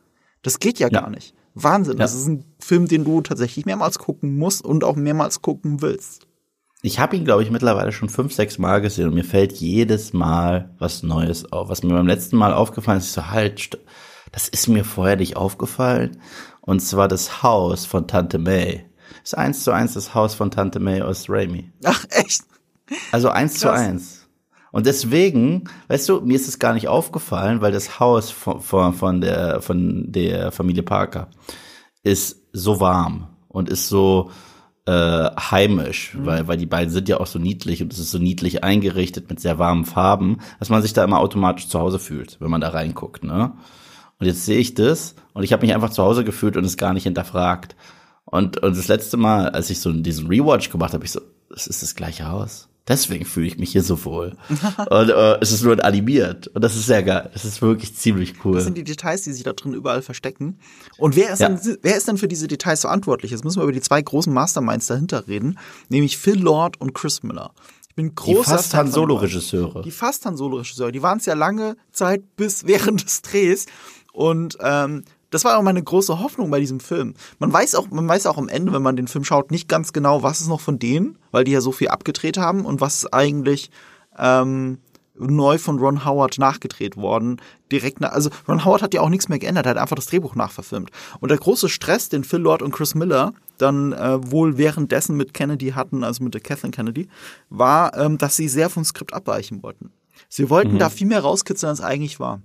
Das geht ja, Ja. gar nicht. Wahnsinn. Das Ja. ist ein Film, den du tatsächlich mehrmals gucken musst und auch mehrmals gucken willst. Ich habe ihn, glaube ich, mittlerweile schon fünf, sechs Mal gesehen und mir fällt jedes Mal was Neues auf. Was mir beim letzten Mal aufgefallen ist, ich so halt, das ist mir vorher nicht aufgefallen. Und zwar das Haus von Tante May. Ist eins zu eins das Haus von Tante May aus Raimi. Ach, echt? Also eins zu Krass. eins. Und deswegen, weißt du, mir ist es gar nicht aufgefallen, weil das Haus von, von, von, der, von der Familie Parker ist so warm und ist so äh, heimisch, weil, weil die beiden sind ja auch so niedlich und es ist so niedlich eingerichtet mit sehr warmen Farben, dass man sich da immer automatisch zu Hause fühlt, wenn man da reinguckt, ne? Und jetzt sehe ich das und ich habe mich einfach zu Hause gefühlt und es gar nicht hinterfragt. Und, und das letzte Mal, als ich so diesen Rewatch gemacht habe, ich so, es ist das gleiche Haus. Deswegen fühle ich mich hier so wohl. und äh, es ist nur animiert. Und das ist sehr geil. Das ist wirklich ziemlich Das cool. sind die Details, die sich da drin überall verstecken. Und wer ist, Ja. denn, wer ist denn für diese Details verantwortlich? Jetzt müssen wir über die zwei großen Masterminds dahinter reden, nämlich Phil Lord und Chris Miller. Ich bin Die großer fast Fan Han Solo. Regisseure. Die fast Han Solo Regisseure, die waren es ja lange Zeit bis während des Drehs und ähm, das war auch meine große Hoffnung bei diesem Film. Man weiß auch, man weiß auch am Ende, wenn man den Film schaut, nicht ganz genau, was ist noch von denen, weil die ja so viel abgedreht haben und was ist eigentlich ähm, neu von Ron Howard nachgedreht worden. Direkt nach, also Ron Howard hat ja auch nichts mehr geändert, er hat einfach das Drehbuch nachverfilmt. Und der große Stress, den Phil Lord und Chris Miller dann äh, wohl währenddessen mit Kennedy hatten, also mit der Kathleen Kennedy, war, ähm, dass sie sehr vom Skript abweichen wollten. Sie wollten mhm. da viel mehr rauskitzeln, als eigentlich war.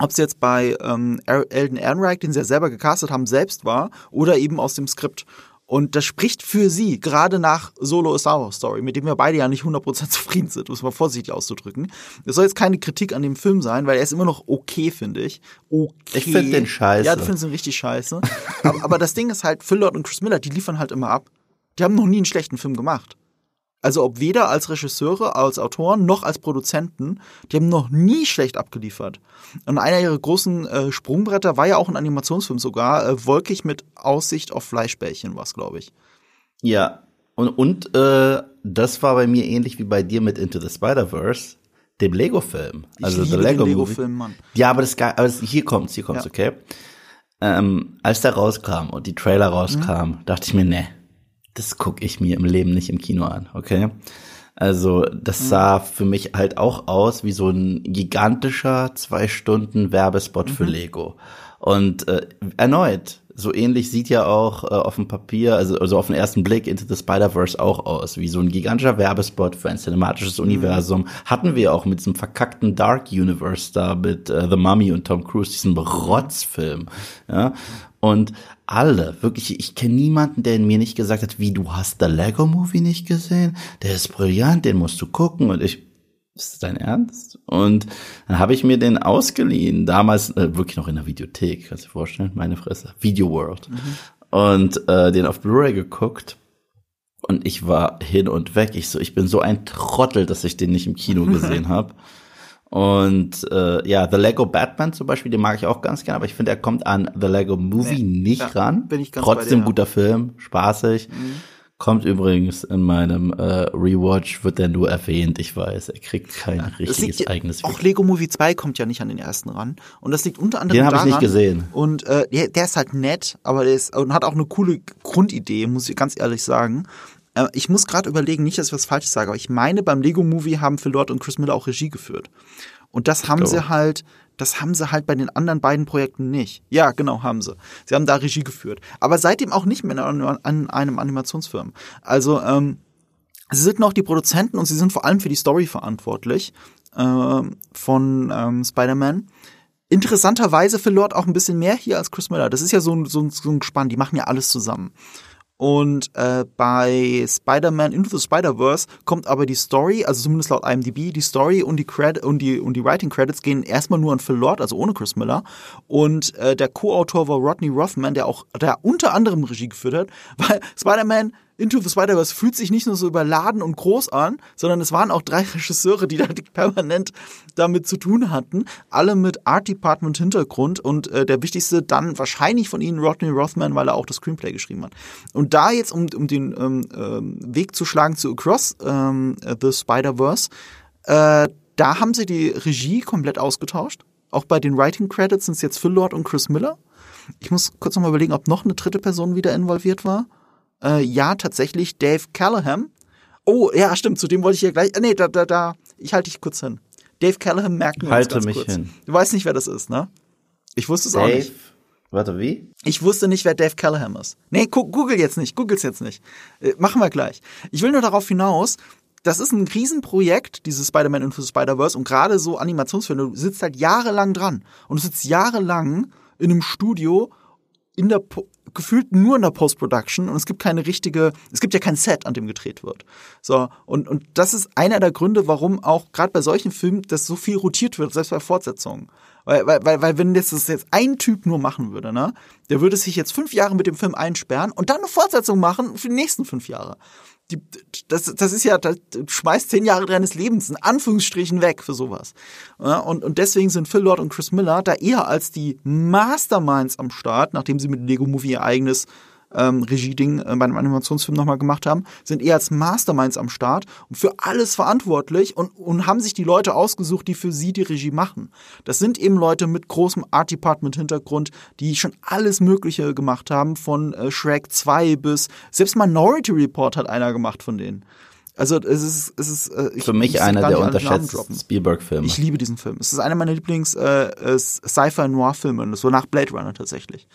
Ob es jetzt bei ähm, Elden Ehrenreich, den sie ja selber gecastet haben, selbst war oder eben aus dem Skript. Und das spricht für sie, gerade nach Solo A Star Wars Story, mit dem wir beide ja nicht 100% zufrieden sind, um es mal vorsichtig auszudrücken. Das soll jetzt keine Kritik an dem Film sein, weil er ist immer noch okay, finde ich. Okay. Ich finde den scheiße. Ja, du findest ihn richtig scheiße. aber, aber das Ding ist halt, Phil Lord und Chris Miller, die liefern halt immer ab. Die haben noch nie einen schlechten Film gemacht. Also ob weder als Regisseure, als Autoren noch als Produzenten, die haben noch nie schlecht abgeliefert. Und einer ihrer großen äh, Sprungbretter war ja auch ein Animationsfilm sogar, äh, Wolkig mit Aussicht auf Fleischbällchen was, glaube ich. Ja, und, und äh, das war bei mir ähnlich wie bei dir mit Into the Spider-Verse, dem Lego-Film. Also der Lego-Film, Mann. Ja, aber das, aber das hier kommt's, hier kommt's, ja. okay. Ähm, als der rauskam und die Trailer rauskamen, mhm. dachte ich mir, ne, das gucke ich mir im Leben nicht im Kino an, okay? Also das mhm. sah für mich halt auch aus wie so ein gigantischer zwei Stunden Werbespot mhm. für Lego. Und äh, erneut, so ähnlich sieht ja auch äh, auf dem Papier, also, also auf den ersten Blick Into the Spider-Verse auch aus, wie so ein gigantischer Werbespot für ein cinematisches mhm. Universum. Hatten wir auch mit diesem verkackten Dark Universe da mit äh, The Mummy und Tom Cruise, diesem Rotzfilm. Ja? Und alle, wirklich, ich kenne niemanden, der mir nicht gesagt hat, wie du hast The Lego Movie nicht gesehen? Der ist brillant, den musst du gucken. Und ich, ist das dein Ernst? Und dann habe ich mir den ausgeliehen, damals äh, wirklich noch in der Videothek, kannst du dir vorstellen, meine Fresse, Video World. Mhm. Und äh, den auf Blu-ray geguckt. Und ich war hin und weg. Ich so, ich bin so ein Trottel, dass ich den nicht im Kino gesehen habe. Und äh, ja, The Lego Batman zum Beispiel, den mag ich auch ganz gerne, aber ich finde, er kommt an The Lego Movie nee, nicht ja, ran. Bin ich ganz Trotzdem dir, guter Film, spaßig. Mhm. Kommt übrigens in meinem äh, Rewatch, wird der nur erwähnt, ich weiß, er kriegt kein ja, richtiges liegt, eigenes Auch Lego Movie 2 kommt ja nicht an den ersten ran. Und das liegt unter anderem Den habe ich nicht gesehen. Und äh, der, der ist halt nett, aber der ist und hat auch eine coole Grundidee, muss ich ganz ehrlich sagen. Äh, ich muss gerade überlegen, nicht, dass ich was Falsches sage, aber ich meine, beim Lego Movie haben Phil Lord und Chris Miller auch Regie geführt. Und das haben sie halt, das haben sie halt bei den anderen beiden Projekten nicht. Ja, genau, haben sie. Sie haben da Regie geführt. Aber seitdem auch nicht mehr an, an einem Animationsfilm. Also, ähm, sie sind noch die Produzenten und sie sind vor allem für die Story verantwortlich äh, von ähm, Spider-Man. Interessanterweise für Lord auch ein bisschen mehr hier als Chris Miller. Das ist ja so ein, so ein, so ein Gespann, die machen ja alles zusammen. Und äh, bei Spider-Man Into the Spider-Verse kommt aber die Story, also zumindest laut IMDb, die Story und die, Cred und die, und die Writing Credits gehen erstmal nur an Phil Lord, also ohne Chris Miller. Und äh, der Co-Autor war Rodney Rothman, der auch, der unter anderem Regie geführt hat, weil Spider-Man Into the Spider-Verse fühlt sich nicht nur so überladen und groß an, sondern es waren auch drei Regisseure, die da permanent damit zu tun hatten. Alle mit Art Department Hintergrund und äh, der wichtigste dann wahrscheinlich von ihnen Rodney Rothman, weil er auch das Screenplay geschrieben hat. Und da jetzt, um, um den ähm, ähm, Weg zu schlagen zu Across ähm, the Spider-Verse, äh, da haben sie die Regie komplett ausgetauscht. Auch bei den Writing Credits sind es jetzt Phil Lord und Chris Miller. Ich muss kurz noch mal überlegen, ob noch eine dritte Person wieder involviert war. Äh, ja, tatsächlich Dave Callahan. Oh, ja, stimmt, zu dem wollte ich ja gleich. Äh, nee, da, da, da, ich halte dich kurz hin. Dave Callahan merkt mir Halte ganz mich kurz. hin. Du weißt nicht, wer das ist, ne? Ich wusste es Dave, auch nicht. Warte, wie? Ich wusste nicht, wer Dave Callahan ist. Nee, google jetzt nicht, googles jetzt nicht. Äh, machen wir gleich. Ich will nur darauf hinaus, das ist ein Riesenprojekt, dieses Spider-Man Into the Spider-Verse und gerade so Animationsfilme, du sitzt halt jahrelang dran und du sitzt jahrelang in einem Studio in der gefühlt nur in der Post-Production und es gibt keine richtige, es gibt ja kein Set, an dem gedreht wird. So, und, und das ist einer der Gründe, warum auch gerade bei solchen Filmen das so viel rotiert wird, selbst bei Fortsetzungen. Weil, weil, weil, weil wenn das jetzt ein Typ nur machen würde, ne, der würde sich jetzt fünf Jahre mit dem Film einsperren und dann eine Fortsetzung machen für die nächsten fünf Jahre die, das, das ist ja, das schmeißt zehn Jahre deines Lebens in Anführungsstrichen weg für sowas. Ja, und, und deswegen sind Phil Lord und Chris Miller da eher als die Masterminds am Start, nachdem sie mit Lego Movie ihr eigenes ähm, Regie-Ding äh, bei einem Animationsfilm nochmal gemacht haben, sind eher als Masterminds am Start und für alles verantwortlich und, und haben sich die Leute ausgesucht, die für sie die Regie machen. Das sind eben Leute mit großem Art Department Hintergrund, die schon alles Mögliche gemacht haben, von äh, Shrek 2 bis, selbst Minority Report hat einer gemacht von denen. Also es ist, es ist äh, ich, Für mich einer der unterschätzten Spielberg-Filme. Ich liebe diesen Film. Es ist einer meiner Lieblings äh, äh, Sci-Fi-Noir-Filme. So nach Blade Runner tatsächlich.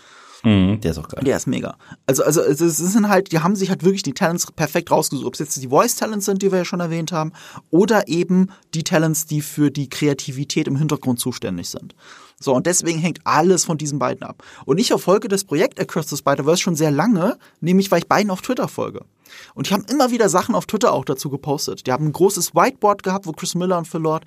Mhm, der ist auch geil. Der ist mega. Also, also es sind halt, die haben sich halt wirklich die Talents perfekt rausgesucht. Ob es jetzt die Voice-Talents sind, die wir ja schon erwähnt haben, oder eben die Talents, die für die Kreativität im Hintergrund zuständig sind. So, und deswegen hängt alles von diesen beiden ab. Und ich verfolge das Projekt Across the Spider-Verse schon sehr lange, nämlich weil ich beiden auf Twitter folge. Und die haben immer wieder Sachen auf Twitter auch dazu gepostet. Die haben ein großes Whiteboard gehabt, wo Chris Miller und Phil Lord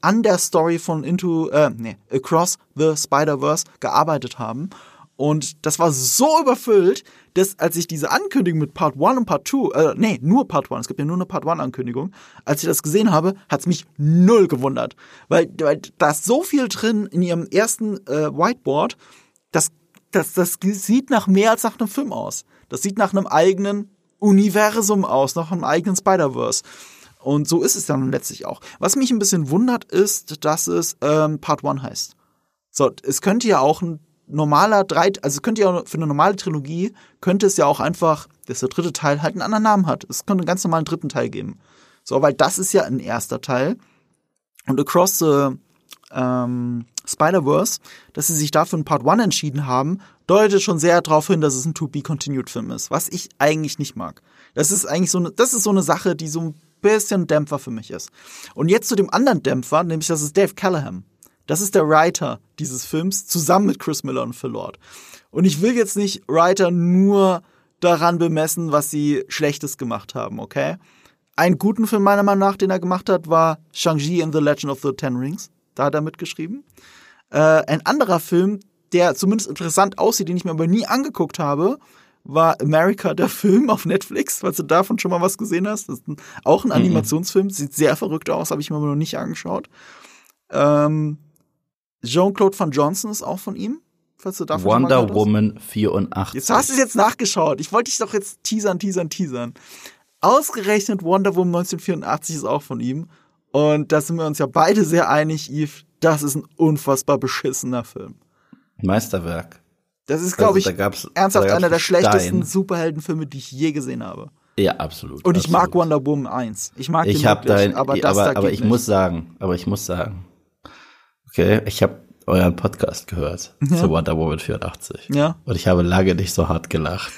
an der Story von Into, äh, nee, Across the Spider-Verse gearbeitet haben. Und das war so überfüllt, dass als ich diese Ankündigung mit Part 1 und Part 2, äh, nee, nur Part 1, es gibt ja nur eine Part 1 Ankündigung, als ich das gesehen habe, hat es mich null gewundert. Weil, weil da ist so viel drin in ihrem ersten äh, Whiteboard, das, das, das sieht nach mehr als nach einem Film aus. Das sieht nach einem eigenen Universum aus, nach einem eigenen Spider-Verse. Und so ist es dann letztlich auch. Was mich ein bisschen wundert, ist, dass es ähm, Part 1 heißt. So, es könnte ja auch ein normaler drei, also könnte ja für eine normale Trilogie, könnte es ja auch einfach, dass der dritte Teil halt einen anderen Namen hat. Es könnte einen ganz normalen dritten Teil geben. So, weil das ist ja ein erster Teil. Und Across the ähm, Spider-Verse, dass sie sich dafür ein Part 1 entschieden haben, deutet schon sehr darauf hin, dass es ein To-Be-Continued-Film ist, was ich eigentlich nicht mag. Das ist eigentlich so eine, das ist so eine Sache, die so ein bisschen Dämpfer für mich ist. Und jetzt zu dem anderen Dämpfer, nämlich das ist Dave Callahan. Das ist der Writer dieses Films zusammen mit Chris Miller und Phil Lord. Und ich will jetzt nicht Writer nur daran bemessen, was sie Schlechtes gemacht haben, okay? Einen guten Film meiner Meinung nach, den er gemacht hat, war Shang-Chi and the Legend of the Ten Rings. Da hat er mitgeschrieben. Äh, ein anderer Film, der zumindest interessant aussieht, den ich mir aber nie angeguckt habe, war America, der Film auf Netflix, falls du davon schon mal was gesehen hast. Das ist ein, auch ein mhm. Animationsfilm, sieht sehr verrückt aus, habe ich mir aber noch nicht angeschaut. Ähm, Jean-Claude Van Johnson ist auch von ihm. Falls du davon Wonder Woman 84. Jetzt hast du es jetzt nachgeschaut. Ich wollte dich doch jetzt teasern, teasern, teasern. Ausgerechnet Wonder Woman 1984 ist auch von ihm. Und da sind wir uns ja beide sehr einig, Yves. Das ist ein unfassbar beschissener Film. Meisterwerk. Das ist, glaube also, ich, ernsthaft einer der schlechtesten Superheldenfilme, die ich je gesehen habe. Ja, absolut. Und ich absolut. mag Wonder Woman 1. Ich mag ich den wirklich, dein, aber das aber, aber ich nicht. muss sagen, aber ich muss sagen, Okay, ich habe euren Podcast gehört ja. zu Wonder Woman 84. Ja. Und ich habe lange nicht so hart gelacht.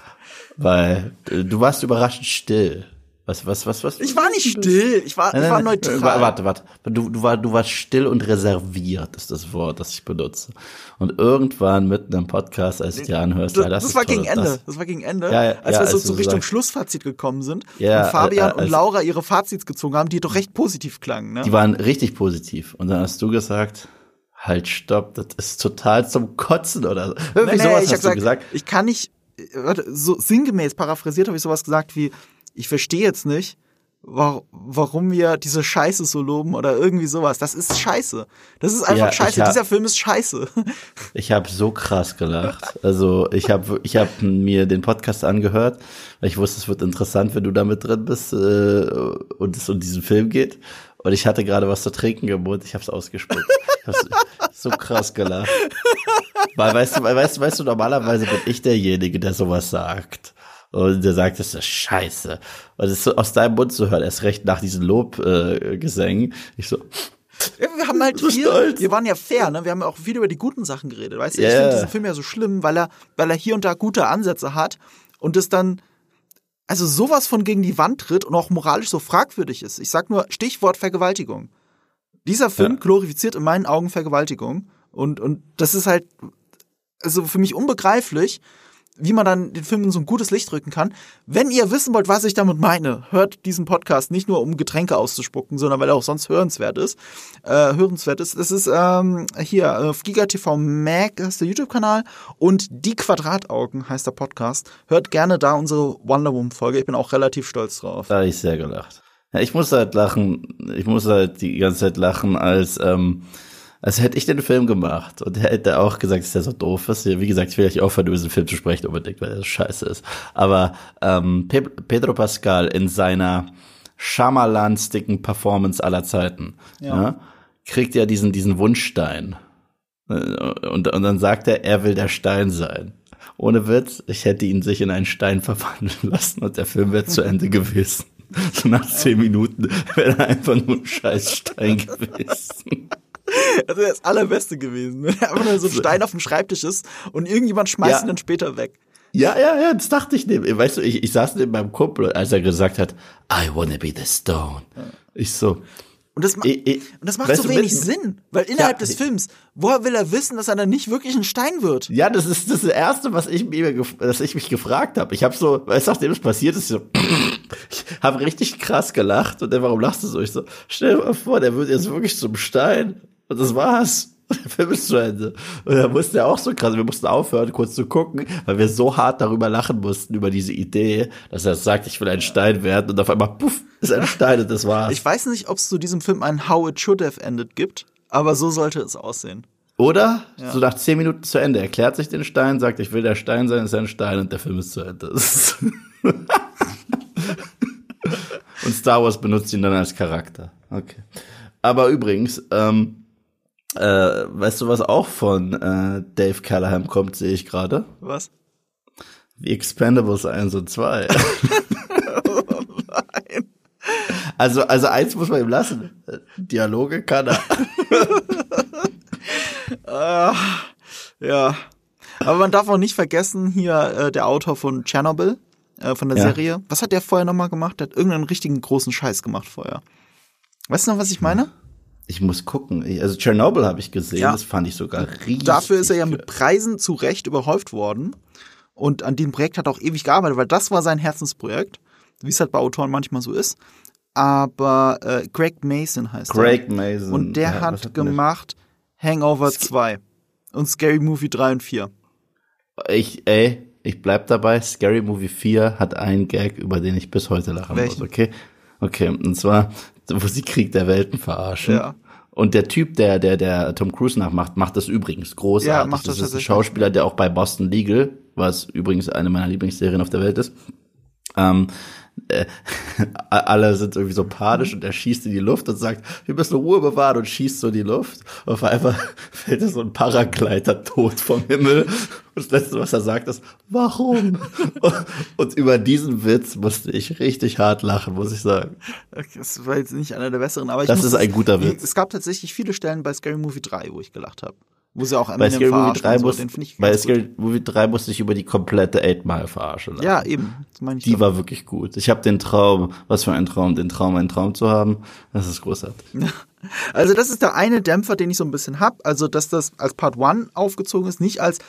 weil äh, du warst überraschend still. Was, was, was, was? Ich war nicht still, ich war, nein, ich war neutral. Warte, warte. Du, du, war, du warst still und reserviert, ist das Wort, das ich benutze. Und irgendwann mitten im Podcast, als du dir anhörst, das, ja, das, das war toll, gegen Ende. Das, das war gegen Ende, ja, ja, als ja, wir so als zu Richtung sagst. Schlussfazit gekommen sind ja, und Fabian äh, und Laura ihre Fazits gezogen haben, die doch recht positiv klangen. Ne? Die waren richtig positiv. Und dann hast du gesagt, halt, stopp, das ist total zum Kotzen oder so. Irgendwie nee, sowas nee, ich hast du gesagt, Ich kann nicht, warte, so sinngemäß paraphrasiert habe ich sowas gesagt wie, ich verstehe jetzt nicht, warum wir diese Scheiße so loben oder irgendwie sowas. Das ist scheiße. Das ist einfach ja, scheiße. Hab, Dieser Film ist scheiße. Ich habe so krass gelacht. Also ich habe ich hab mir den Podcast angehört, weil ich wusste, es wird interessant, wenn du da mit drin bist äh, und es um diesen Film geht. Und ich hatte gerade was zu trinken im Mund. Ich habe es ausgespuckt. so krass gelacht. Weil, weißt du, weißt du, weißt du, normalerweise bin ich derjenige, der sowas sagt. Und der sagt, das ist scheiße. Und es so aus deinem Mund zu hören, erst recht nach diesen Lobgesängen. Äh, ich so, wir haben halt viel, stolz. wir waren ja fair, ne? Wir haben auch viel über die guten Sachen geredet. Weißt du, yeah. ich finde diesen Film ja so schlimm, weil er, weil er hier und da gute Ansätze hat und es dann, also sowas von gegen die Wand tritt und auch moralisch so fragwürdig ist. Ich sag nur Stichwort Vergewaltigung. Dieser Film ja. glorifiziert in meinen Augen Vergewaltigung und, und das ist halt, also für mich unbegreiflich, wie man dann den Film in so ein gutes Licht rücken kann. Wenn ihr wissen wollt, was ich damit meine, hört diesen Podcast nicht nur um Getränke auszuspucken, sondern weil er auch sonst hörenswert ist. Äh, hörenswert ist. Das ist ähm, hier auf GigaTV Mac ist der YouTube-Kanal und Die Quadrataugen heißt der Podcast. Hört gerne da unsere Wonder Woman Folge. Ich bin auch relativ stolz drauf. Da habe ich sehr gelacht. Ja, ich muss halt lachen. Ich muss halt die ganze Zeit lachen, als ähm, als hätte ich den Film gemacht und er hätte auch gesagt, dass der so doof ist. Wie gesagt, ich will euch aufhören, über diesen Film zu sprechen unbedingt, weil er so scheiße ist. Aber ähm, Pedro Pascal in seiner schamalanstigen Performance aller Zeiten ja. Ja, ne, kriegt ja diesen, diesen Wunschstein. Äh, und, und dann sagt er, er will der Stein sein. Ohne Witz, ich hätte ihn sich in einen Stein verwandeln lassen und der Film wäre zu Ende gewesen. so nach zehn Minuten wäre er einfach nur ein Scheißstein gewesen. Das wäre das Allerbeste gewesen, wenn einfach nur so ein Stein auf dem Schreibtisch ist und irgendjemand schmeißt Ja. ihn dann später weg. Ja, ja, ja, das dachte ich neben. Weißt du, ich, ich saß neben meinem Kumpel, als er gesagt hat, I wanna be the stone. Ich so, Und das, ma Ich- ich- und das macht so wenig Sinn, weil innerhalb Ja. des Films, woher will er wissen, dass er dann nicht wirklich ein Stein wird? ja, das ist das erste, was ich mir, dass ich mich gefragt habe. Ich habe so, weißt du, nachdem es passiert ist, so, ich habe richtig krass gelacht und dann, warum lachst du so? Ich so, stell dir mal vor, der wird jetzt wirklich zum Stein und das war's. Der Film ist zu Ende. Und da musste er auch so krass, wir mussten aufhören, kurz zu gucken, weil wir so hart darüber lachen mussten, über diese Idee, dass er sagt, ich will ein Stein werden und auf einmal, puff, ist ein Stein und das war's. Ich weiß nicht, ob es zu diesem Film ein How It Should Have Ended gibt, aber so sollte es aussehen. Oder? So nach zehn Minuten zu Ende. Erklärt sich den Stein, sagt, ich will der Stein sein, ist ein Stein und der Film ist zu Ende. Und Star Wars benutzt ihn dann als Charakter. Okay. Aber übrigens, ähm, äh, weißt du, was auch von äh, Dave Callahan kommt, sehe ich gerade? Was? The Expendables 1 und 2. Also, also eins muss man ihm lassen. Dialoge kann er. Ja. Aber man darf auch nicht vergessen, hier äh, der Autor von Chernobyl, äh, von der Ja. Serie. Was hat der vorher nochmal gemacht? Der hat irgendeinen richtigen großen Scheiß gemacht vorher. Weißt du noch, was ich meine? Ich muss gucken. Also Chernobyl habe ich gesehen, Ja. das fand ich sogar riesig. Dafür ist er ja mit Preisen zu Recht überhäuft worden. Und an dem Projekt hat er auch ewig gearbeitet, weil das war sein Herzensprojekt, wie es halt bei Autoren manchmal so ist. Aber äh, Greg Mason heißt Craig er. Mason. Und der Ja, hat hat gemacht Hangover 2 und Scary Movie 3 und 4. Ich, ey, ich bleib dabei. Scary Movie 4 hat einen Gag, über den ich bis heute lachen Welchen? muss, okay? Okay, und zwar, wo sie Krieg der Welten verarschen. Ja. Und der Typ, der, der, der Tom Cruise nachmacht, macht das übrigens großartig. Ja, macht das das ist ein. Schauspieler, der auch bei Boston Legal, was übrigens eine meiner Lieblingsserien auf der Welt ist, ähm, äh, alle sind irgendwie so panisch und er schießt in die Luft und sagt, wir müssen Ruhe bewahren und schießt so in die Luft. Und auf einmal fällt so ein Paragleiter tot vom Himmel. Und das Letzte, was er sagt, ist, warum? und, und über diesen Witz musste ich richtig hart lachen, muss ich sagen. Okay, Das war jetzt nicht einer der besseren, aber ich Das muss ist ein guter Witz. Es gab tatsächlich viele Stellen bei Scary Movie 3, wo ich gelacht habe. Wo sie auch Bei Eminem Scary Movie verarschen 3 und so, muss, den finde ich bei. Scary Movie 3 musste ich über die komplette Eight Mile verarschen lassen. Ja, eben. Die doch. war wirklich gut. Ich habe den Traum, was für ein Traum, den Traum, einen Traum zu haben. Das ist großartig. Also das ist der eine Dämpfer, den ich so ein bisschen hab. Also dass das als Part 1 aufgezogen ist, nicht als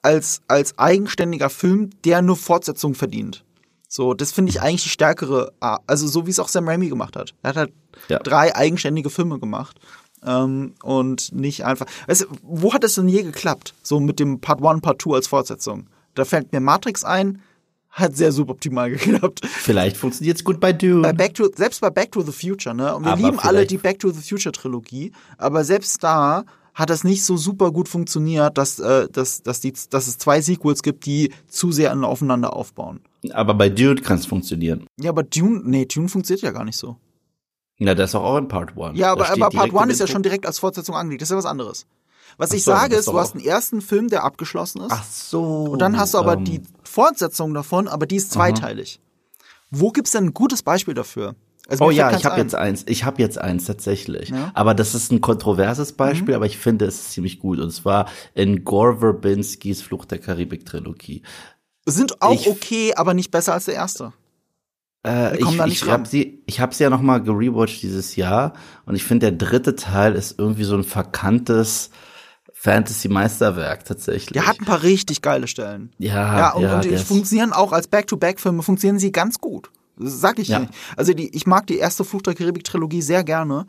als als eigenständiger Film, der nur Fortsetzung verdient. So, das finde ich eigentlich die stärkere, Art. also so wie es auch Sam Raimi gemacht hat. Er hat halt Ja. drei eigenständige Filme gemacht. Ähm, und nicht einfach. Weißt du, wo hat es denn je geklappt? So mit dem Part 1, Part 2 als Fortsetzung. Da fällt mir Matrix ein, hat sehr suboptimal geklappt. Vielleicht funktioniert's gut bei Dune. Bei Back to, selbst bei Back to the Future, ne? Und wir Aber lieben alle die Back to the Future Trilogie, aber selbst da hat das nicht so super gut funktioniert, dass, äh, dass, dass, die, dass es zwei Sequels gibt, die zu sehr an- aufeinander aufbauen. Aber bei Dune kann's funktionieren. Ja, aber Dune, nee, Dune funktioniert ja gar nicht so. Ja, das ist auch in Part 1. Ja, aber, aber Part direkt 1 im ist ja schon direkt als Fortsetzung angelegt. Das ist ja was anderes. Was ich so, sage ist, du hast einen ersten Film, der abgeschlossen ist. Ach so. Und dann hast du aber ähm, die Fortsetzung davon, aber die ist zweiteilig. Wo gibt's denn ein gutes Beispiel dafür? Also Oh ja, ich habe ein. jetzt eins. Ich habe jetzt eins tatsächlich. Ja. Mhm. Aber das ist ein kontroverses Beispiel, aber ich finde es ist ziemlich gut. Und zwar in Gore Verbinskis Flucht der Karibik Trilogie. Sind auch Ich- okay, aber nicht besser als der erste. Äh, ich ich habe sie, ich habe sie ja noch mal gerewatcht dieses Jahr und ich finde der dritte Teil ist irgendwie so ein verkanntes Fantasy-Meisterwerk tatsächlich. Der hat ein paar richtig geile Stellen. ja, Ja, und, ja, und die funktionieren auch als Back-to-Back-Filme, funktionieren sie ganz gut. Das sag ich Ja. nicht. Also die, ich mag die erste Flucht der Karibik-Trilogie sehr gerne,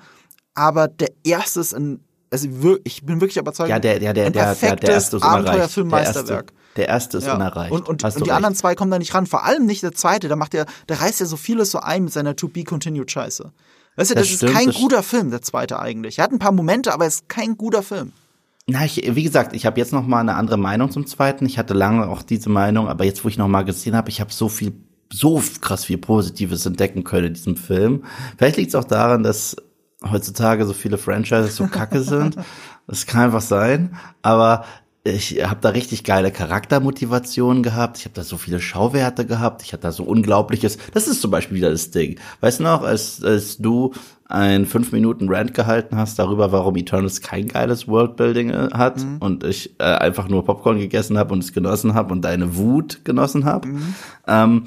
aber der erste ist ein, also ich bin wirklich überzeugt, ja, der, der, der, der, der, erste ist Abenteuerfilm-Meisterwerk. erste, der erste ist Ja. unerreicht. Und, und, und die recht. anderen zwei kommen da nicht ran. Vor allem nicht der zweite. Da macht er, der reißt ja so vieles so ein mit seiner To Be Continued Scheiße. Weißt du, das, Das ist stimmt, kein das guter Film, der zweite eigentlich. Er hat ein paar Momente, aber er ist kein guter Film. Na, ich, wie gesagt, ich habe jetzt noch mal eine andere Meinung zum zweiten. Ich hatte lange auch diese Meinung, aber jetzt, wo ich noch mal gesehen habe, ich habe so viel, so krass viel Positives entdecken können in diesem Film. Vielleicht liegt es auch daran, dass heutzutage so viele Franchises so kacke sind. Das kann einfach sein. Aber ich habe da richtig geile Charaktermotivationen gehabt. Ich habe da so viele Schauwerte gehabt. Ich hatte da so unglaubliches. Das ist zum Beispiel wieder das Ding. Weißt du noch, als, als du ein fünf Minuten Rant gehalten hast darüber, warum Eternals kein geiles Worldbuilding äh, hat mhm. und ich äh, einfach nur Popcorn gegessen habe und es genossen habe und deine Wut genossen habe. Mhm. Ähm,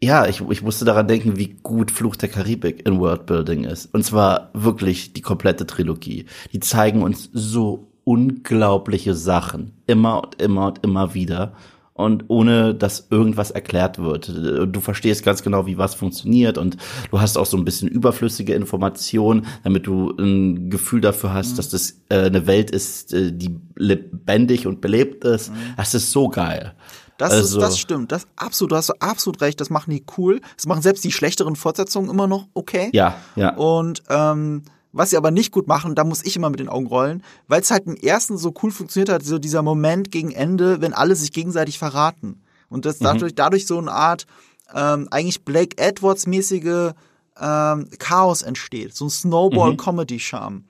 ja, ich, ich musste daran denken, wie gut Fluch der Karibik in Worldbuilding ist. Und zwar wirklich die komplette Trilogie. Die zeigen uns so unglaubliche Sachen. Immer und immer und immer wieder. Und ohne dass irgendwas erklärt wird. Du verstehst ganz genau, wie was funktioniert und du hast auch so ein bisschen überflüssige Informationen, damit du ein Gefühl dafür hast, mhm. dass das äh, eine Welt ist, äh, die lebendig und belebt ist. Mhm. Das ist so geil. Das, also, ist, das stimmt. Das absolut, du hast absolut recht. Das machen die cool. Das machen selbst die schlechteren Fortsetzungen immer noch okay. Ja, ja. Und ähm, was sie aber nicht gut machen, da muss ich immer mit den Augen rollen, weil es halt im ersten so cool funktioniert hat, so dieser Moment gegen Ende, wenn alle sich gegenseitig verraten. Und das mhm. dadurch, dadurch so eine Art ähm, eigentlich Blake Edwards-mäßige ähm, Chaos entsteht. So ein Snowball-Comedy-Charme.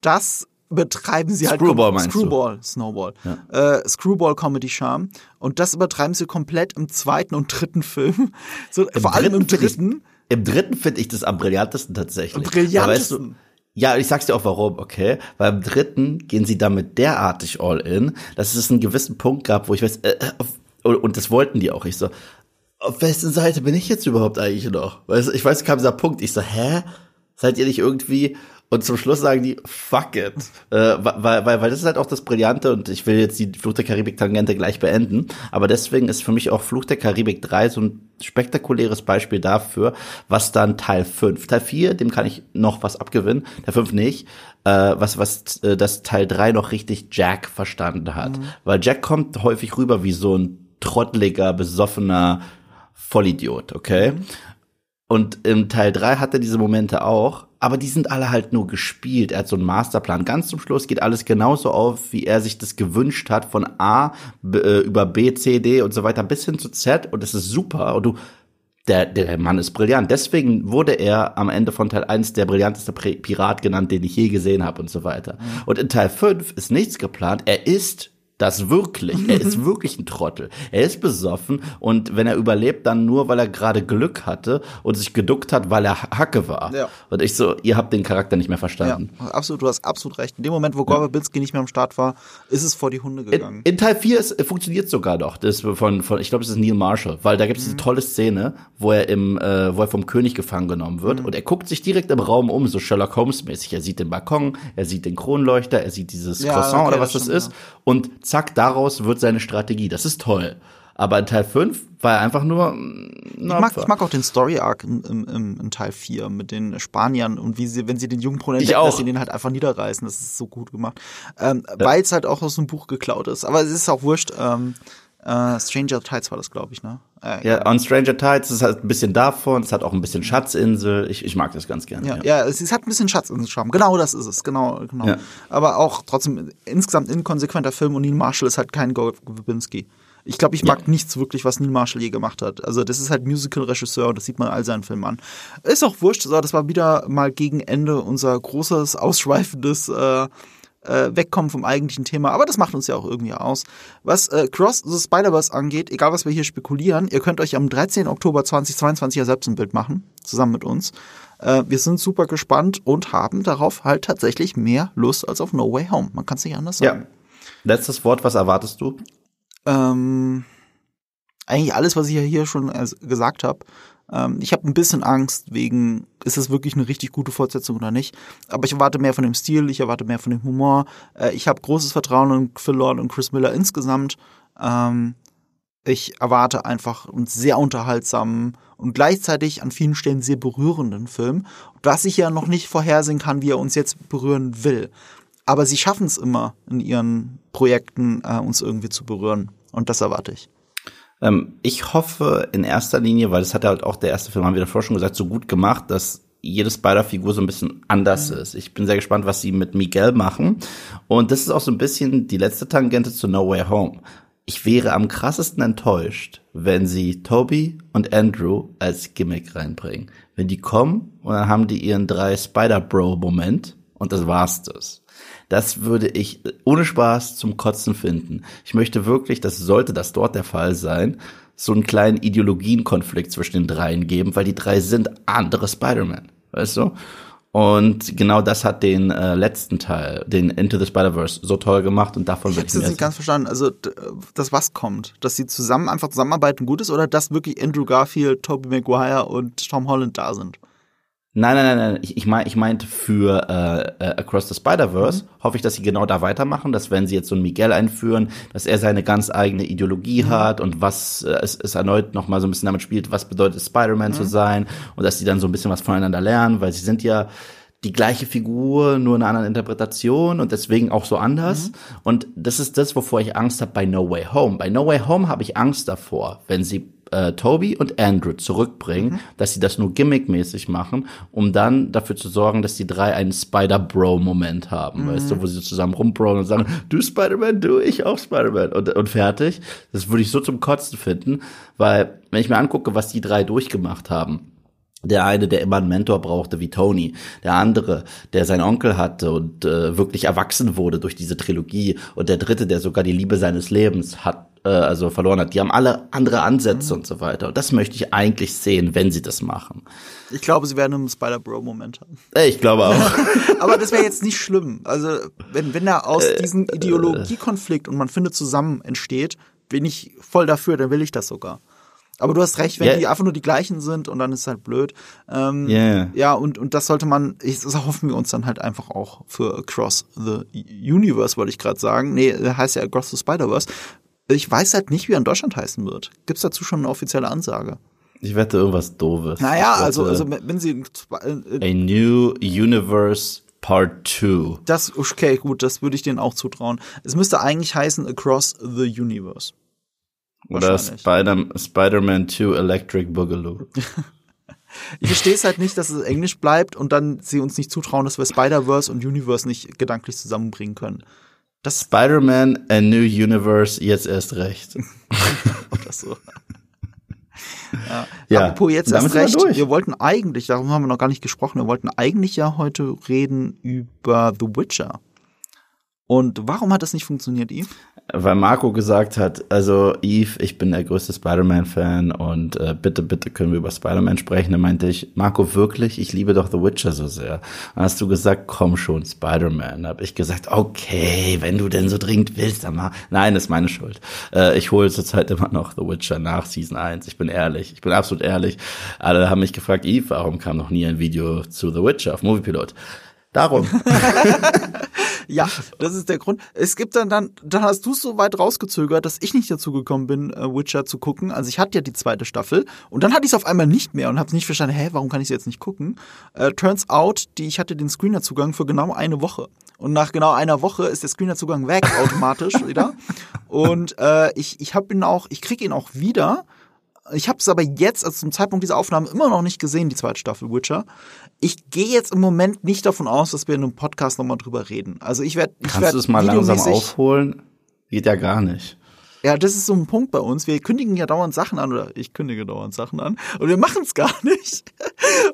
Das übertreiben sie halt Screwball halt Screwball, Snowball, ja. äh, Screwball Comedy Charme und das übertreiben sie komplett im zweiten und dritten Film, so, vor allem im dritten. Im dritten finde ich das am brillantesten tatsächlich. Am brillantesten. Weißt du, ja, ich sag's dir auch warum, okay? Weil im dritten gehen sie damit derartig all in, dass es einen gewissen Punkt gab, wo ich weiß, äh, äh auf, und das wollten die auch. Ich so, auf wessen Seite bin ich jetzt überhaupt eigentlich noch? Weißt du, ich weiß, kam dieser Punkt. Ich so, hä? Seid ihr nicht irgendwie und zum Schluss sagen die, fuck it. Äh, weil, weil, weil das ist halt auch das Brillante und ich will jetzt die Fluch der Karibik-Tangente gleich beenden. Aber deswegen ist für mich auch Fluch der Karibik 3 so ein spektakuläres Beispiel dafür, was dann Teil 5. Teil 4, dem kann ich noch was abgewinnen, Teil 5 nicht. Äh, was, was äh, das Teil 3 noch richtig Jack verstanden hat. Mhm. Weil Jack kommt häufig rüber wie so ein trotteliger, besoffener Vollidiot, okay? Mhm. Und im Teil 3 hat er diese Momente auch, aber die sind alle halt nur gespielt. Er hat so einen Masterplan. Ganz zum Schluss geht alles genauso auf, wie er sich das gewünscht hat, von A B, äh, über B, C, D und so weiter bis hin zu Z. Und das ist super. Und du, der, der Mann ist brillant. Deswegen wurde er am Ende von Teil 1 der brillanteste Pirat genannt, den ich je gesehen habe und so weiter. Mhm. Und in Teil 5 ist nichts geplant. Er ist das wirklich. Er ist wirklich ein Trottel. Er ist besoffen und wenn er überlebt, dann nur, weil er gerade Glück hatte und sich geduckt hat, weil er Hacke war. Ja. Und ich so, ihr habt den Charakter nicht mehr verstanden. Ja, absolut, du hast absolut recht. In dem Moment, wo Gore Verbinski nicht mehr am Start war, ist es vor die Hunde gegangen. In, in Teil 4 ist, funktioniert sogar noch. Das von, von ich glaube, das ist Neil Marshall, weil da gibt es mhm. diese tolle Szene, wo er im, äh, wo er vom König gefangen genommen wird mhm. und er guckt sich direkt im Raum um, so Sherlock Holmes mäßig. Er sieht den Balkon, er sieht den Kronleuchter, er sieht dieses ja, Croissant okay, oder was das, das ist und zack, daraus wird seine Strategie. Das ist toll. Aber in Teil 5 war er einfach nur. Ich mag, ich mag auch den Story Arc in, in, in, Teil 4 mit den Spaniern und wie sie, wenn sie den jungen Brunnen entdecken, dass sie den halt einfach niederreißen. Das ist so gut gemacht. Ähm, ja. Weil es halt auch aus einem Buch geklaut ist. Aber es ist auch wurscht. Ähm, äh, Stranger Tides war das, glaube ich, ne? Äh, ja, on Stranger Tides ist halt ein bisschen davon, es hat auch ein bisschen Schatzinsel. Ich, ich mag das ganz gerne. Ja, ja. ja es, es, hat ein bisschen Schatzinsel-Charme. Genau das ist es, genau, genau. Ja. Aber auch trotzdem insgesamt inkonsequenter Film und Neil Marshall ist halt kein Gore Verbinski. Ich glaube, ich mag ja. nichts wirklich, was Neil Marshall je gemacht hat. Also das ist halt Musical-Regisseur und das sieht man all seinen Filmen an. Ist auch wurscht, so, das war wieder mal gegen Ende unser großes, ausschweifendes äh, äh, wegkommen vom eigentlichen Thema, aber das macht uns ja auch irgendwie aus. Was äh, Cross the Spider-Verse angeht, egal was wir hier spekulieren, ihr könnt euch am 13. Oktober 2022 ja selbst ein Bild machen, zusammen mit uns. Äh, wir sind super gespannt und haben darauf halt tatsächlich mehr Lust als auf No Way Home. Man kann es nicht anders sagen. Ja. Letztes Wort, was erwartest du? Ähm, eigentlich alles, was ich ja hier schon äh, gesagt habe. Ähm, ich habe ein bisschen Angst wegen, ist das wirklich eine richtig gute Fortsetzung oder nicht? Aber ich erwarte mehr von dem Stil, ich erwarte mehr von dem Humor. Äh, ich habe großes Vertrauen in Phil Lord und Chris Miller insgesamt. Ähm, ich erwarte einfach einen sehr unterhaltsamen und gleichzeitig an vielen Stellen sehr berührenden Film, was ich ja noch nicht vorhersehen kann, wie er uns jetzt berühren will. Aber sie schaffen es immer in ihren Projekten, äh, uns irgendwie zu berühren. Und das erwarte ich. Ähm, ich hoffe in erster Linie, weil das hat halt auch der erste Film, haben wir davor schon gesagt, so gut gemacht, dass jede Spider-Figur so ein bisschen anders mhm. ist. Ich bin sehr gespannt, was sie mit Miguel machen. Und das ist auch so ein bisschen die letzte Tangente zu No Way Home. Ich wäre am krassesten enttäuscht, wenn sie Toby und Andrew als Gimmick reinbringen. Wenn die kommen und dann haben die ihren drei Spider-Bro-Moment und das war's das. Das würde ich ohne Spaß zum Kotzen finden. Ich möchte wirklich, das sollte das dort der Fall sein, so einen kleinen Ideologienkonflikt zwischen den dreien geben, weil die drei sind andere Spider-Man. Weißt du? Und genau das hat den äh, letzten Teil, den Into the Spider-Verse, so toll gemacht und davon Ich habe ich das nicht ganz verstanden. Also, das was kommt? Dass sie zusammen einfach zusammenarbeiten gut ist oder dass wirklich Andrew Garfield, Tobey Maguire und Tom Holland da sind? Nein, nein, nein, nein. Ich, ich, mein, ich meinte für äh, äh, Across the Spider-Verse Mhm. hoffe ich, dass sie genau da weitermachen, dass wenn sie jetzt so einen Miguel einführen, dass er seine ganz eigene Ideologie Mhm. hat und was äh, es, es erneut noch mal so ein bisschen damit spielt, was bedeutet Spider-Man Mhm. zu sein und dass sie dann so ein bisschen was voneinander lernen, weil sie sind ja die gleiche Figur, nur in einer anderen Interpretation und deswegen auch so anders. Und das ist das, wovor ich Angst habe bei No Way Home. Bei No Way Home habe ich Angst davor, wenn sie äh, Toby und Andrew zurückbringen, dass sie das nur gimmickmäßig machen, um dann dafür zu sorgen, dass die drei einen Spider-Bro-Moment haben, weißt du, wo sie zusammen rumbroen und sagen, du Spider-Man, du, ich auch Spider-Man. Und, und fertig. Das würde ich so zum Kotzen finden, weil wenn ich mir angucke, was die drei durchgemacht haben, der eine, der immer einen Mentor brauchte wie Tony, der andere, der seinen Onkel hatte und äh, wirklich erwachsen wurde durch diese Trilogie und der dritte, der sogar die Liebe seines Lebens hat, äh, also verloren hat. Die haben alle andere Ansätze und so weiter. Und das möchte ich eigentlich sehen, wenn sie das machen. Ich glaube, sie werden einen Spider-Bro-Moment haben. Äh, Ich glaube auch. Aber das wäre jetzt nicht schlimm. Also, wenn, wenn da aus Äh, diesem Ideologiekonflikt und man findet zusammen entsteht, bin ich voll dafür, dann will ich das sogar. Aber du hast recht, wenn Ja. die einfach nur die gleichen sind und dann ist es halt blöd. Ähm, Yeah. Ja, und, und das sollte man, ich, das hoffen wir uns dann halt einfach auch für Across the Universe, wollte ich gerade sagen. Nee, der heißt ja Across the Spider-Verse. Ich weiß halt nicht, wie er in Deutschland heißen wird. Gibt's dazu schon eine offizielle Ansage? Ich wette irgendwas Doofes. Naja, also, wette, also wenn sie äh, A New Universe Part 2. Das, okay, gut, das würde ich denen auch zutrauen. Es müsste eigentlich heißen Across the Universe. Oder Wahrscheinlich. Spider Spider-Man 2 Electric Boogaloo. Ich verstehe es halt nicht, dass es Englisch bleibt und dann sie uns nicht zutrauen, dass wir Spider-Verse und Universe nicht gedanklich zusammenbringen können. Das Spider-Man A New Universe, jetzt erst recht. oder so. Ja. Ja, Apropos jetzt erst wir recht. durch. Wir wollten eigentlich, darum haben wir noch gar nicht gesprochen, wir wollten eigentlich ja heute reden über The Witcher. Und warum hat das nicht funktioniert, Yves? Weil Marco gesagt hat, also Eve, ich bin der größte Spider-Man-Fan und äh, bitte, bitte können wir über Spider-Man sprechen. Da meinte ich, Marco, wirklich, ich liebe doch The Witcher so sehr. Dann hast du gesagt, komm schon, Spider-Man. Da hab ich gesagt, okay, wenn du denn so dringend willst, dann mach. Nein, ist meine Schuld. Äh, ich hole zurzeit immer noch The Witcher nach Season 1. Ich bin ehrlich, ich bin absolut ehrlich. Alle haben mich gefragt, Eve, warum kam noch nie ein Video zu The Witcher auf Moviepilot? Darum. Ja, das ist der Grund. Es gibt dann, dann, dann hast du es so weit rausgezögert, dass ich nicht dazu gekommen bin, äh, Witcher zu gucken. Also ich hatte ja die zweite Staffel und dann hatte ich es auf einmal nicht mehr und habe nicht verstanden, hä, warum kann ich jetzt nicht gucken? Äh, turns out, die, ich hatte den Screener-Zugang für genau eine Woche. Und nach genau einer Woche ist der Screener-Zugang weg automatisch wieder. Und äh, ich, ich habe ihn auch, ich krieg ihn auch wieder. Ich habe es aber jetzt, also zum Zeitpunkt dieser Aufnahme, immer noch nicht gesehen, die zweite Staffel Witcher. Ich gehe jetzt im Moment nicht davon aus, dass wir in einem Podcast nochmal drüber reden. Also ich werde, ich Kannst werd du es mal langsam aufholen? Geht ja gar nicht. Ja, das ist so ein Punkt bei uns. Wir kündigen ja dauernd Sachen an oder ich kündige dauernd Sachen an und wir machen es gar nicht.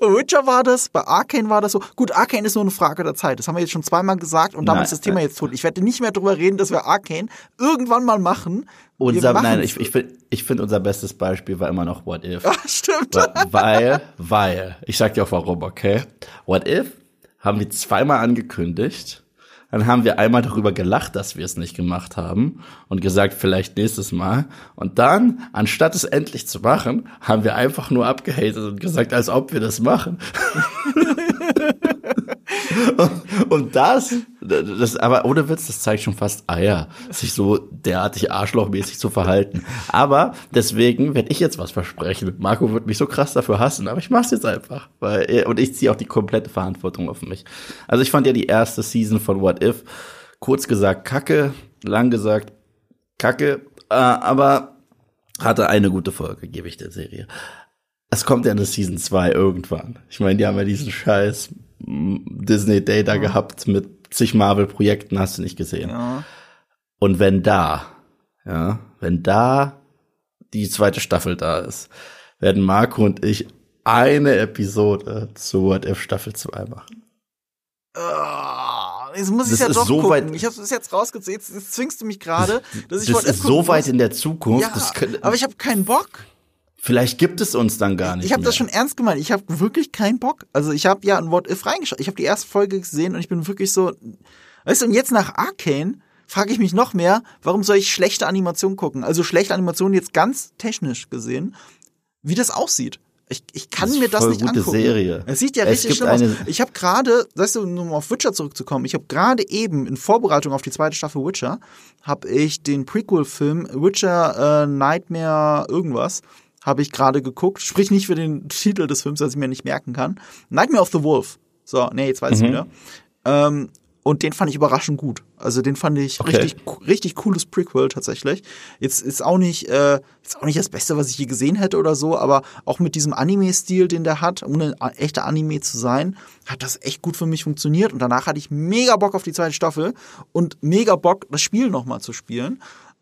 Witcher war das, bei Arcane war das so. Gut, Arcane ist nur eine Frage der Zeit. Das haben wir jetzt schon zweimal gesagt und damit ist das Thema jetzt tot. Ich werde nicht mehr drüber reden, dass wir Arcane irgendwann mal machen. Wir Unser, nein, ich, ich finde, ich find, unser bestes Beispiel war immer noch What If. Ah, stimmt. Weil, weil, ich sag dir auch warum, okay? What If haben wir zweimal angekündigt. Dann haben wir einmal darüber gelacht, dass wir es nicht gemacht haben und gesagt, vielleicht nächstes Mal. Und dann, anstatt es endlich zu machen, haben wir einfach nur abgehatet und gesagt, als ob wir das machen. und, das, das, aber ohne Witz, das zeigt schon fast Eier, sich so derartig arschlochmäßig zu verhalten. Aber deswegen werde ich jetzt was versprechen. Marco wird mich so krass dafür hassen, aber ich mach's jetzt einfach. Weil, und ich ziehe auch die komplette Verantwortung auf mich. Also ich fand ja die erste Season von What If, kurz gesagt, kacke, lang gesagt, kacke, äh, aber hatte eine gute Folge, gebe ich der Serie. Es kommt ja eine Season 2 irgendwann. Ich meine, die haben ja diesen scheiß Disney Day da gehabt mit zig Marvel-Projekten, hast du nicht gesehen. Ja. Und wenn da, ja, wenn da die zweite Staffel da ist, werden Marco und ich eine Episode zu What If Staffel 2 machen. Ah, Jetzt muss ich Das ja doch so gucken. ich habe es jetzt rausgezogen. Jetzt, jetzt zwingst du mich gerade, dass ich Das ist so weit in der Zukunft. Ja, das könnte, aber ich habe keinen Bock. Vielleicht gibt es uns dann gar nicht. Ich habe das schon ernst gemeint. Ich habe wirklich keinen Bock. Also ich habe ja ein What If reingeschaut. Ich habe die erste Folge gesehen und ich bin wirklich so, weißt du, und jetzt nach Arcane frage ich mich noch mehr, warum soll ich schlechte Animationen gucken? Also schlechte Animationen jetzt ganz technisch gesehen, wie das aussieht. Ich, ich kann Das mir das nicht gute angucken. Serie. Es sieht ja Es richtig schlimm aus. Ich habe gerade, weißt du, um auf Witcher zurückzukommen, ich habe gerade eben in Vorbereitung auf die zweite Staffel Witcher, habe ich den Prequel-Film Witcher äh, Nightmare irgendwas, habe ich gerade geguckt. Sprich nicht für den Titel des Films, was ich mir nicht merken kann. Nightmare of the Wolf. So, nee, jetzt weiß ich wieder. Ähm, und den fand ich überraschend gut. Also den fand ich Okay. richtig, richtig cooles Prequel tatsächlich. Jetzt ist auch nicht, äh, ist auch nicht das Beste, was ich je gesehen hätte oder so, aber auch mit diesem Anime-Stil, den der hat, ohne ein echter Anime zu sein, hat das echt gut für mich funktioniert. Und danach hatte ich mega Bock auf die zweite Staffel und mega Bock, das Spiel nochmal zu spielen.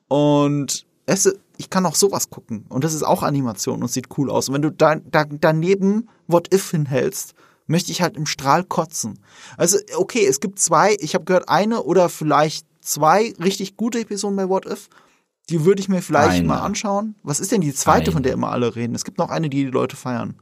Und es, ich kann auch sowas gucken. Und das ist auch Animation und sieht cool aus. Und wenn du da, da, daneben What If hinhältst, möchte ich halt im Strahl kotzen. Also, okay, es gibt zwei, ich habe gehört, eine oder vielleicht zwei richtig gute Episoden bei What If. Die würde ich mir vielleicht Eine. mal anschauen. Was ist denn die zweite, Eine. von der immer alle reden? Es gibt noch eine, die die Leute feiern.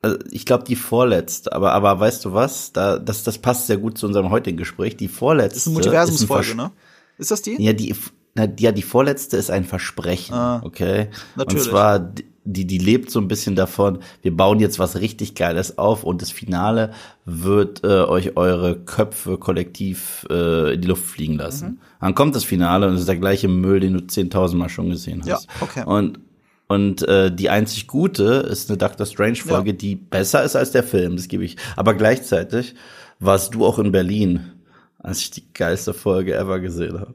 Also ich glaube die vorletzte, aber aber weißt du was? Da das das passt sehr gut zu unserem heutigen Gespräch. Die vorletzte Das ist eine Multiversumsfolge, ne? Ist das die? Ja, die na, ja die vorletzte ist ein Versprechen, Ah, okay? natürlich. Und zwar die die lebt so ein bisschen davon, wir bauen jetzt was richtig geiles auf und das Finale wird äh, euch eure Köpfe kollektiv äh, in die Luft fliegen lassen. Mhm. Dann kommt das Finale und es ist der gleiche Müll, den du 10.000 Mal schon gesehen hast. Ja, okay. Und und äh, die einzig gute ist eine Doctor Strange Folge, Ja. die besser ist als der Film, das gebe ich. Aber gleichzeitig warst du auch in Berlin, als ich die geilste Folge ever gesehen habe.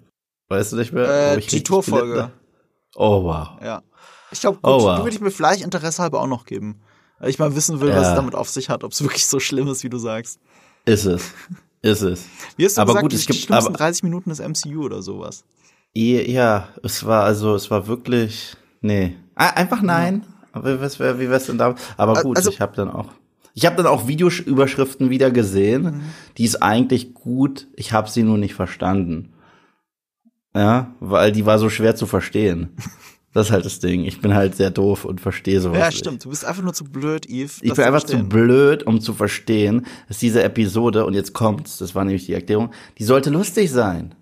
Weißt du nicht mehr? Äh, die hab? Oh wow. Ja. Ich glaube, Oh, gut, wow. die würde ich mir vielleicht Interesse halber auch noch geben. Weil ich mal wissen will, was Ja. es damit auf sich hat, ob es wirklich so schlimm ist, wie du sagst. Ist es. Ist es. Wie hast du Aber gesagt, gut, die es gibt- schlimmsten aber- 30 Minuten des MCU oder sowas? Ja, es war also, es war wirklich, nee, Ah, einfach nein. Aber was wär, wie wär's denn da? Aber gut, Also- ich habe dann auch, ich habe dann auch Videoüberschriften wieder gesehen. Die ist eigentlich gut. Ich habe sie nur nicht verstanden. Ja, weil die war so schwer zu verstehen. Das ist halt das Ding. Ich bin halt sehr doof und verstehe sowas. Ja, nicht. stimmt. Du bist einfach nur zu blöd, Eve. Ich bin einfach zu verstehen. blöd, um zu verstehen, dass diese Episode, und jetzt kommt's, das war nämlich die Erklärung, die sollte lustig sein.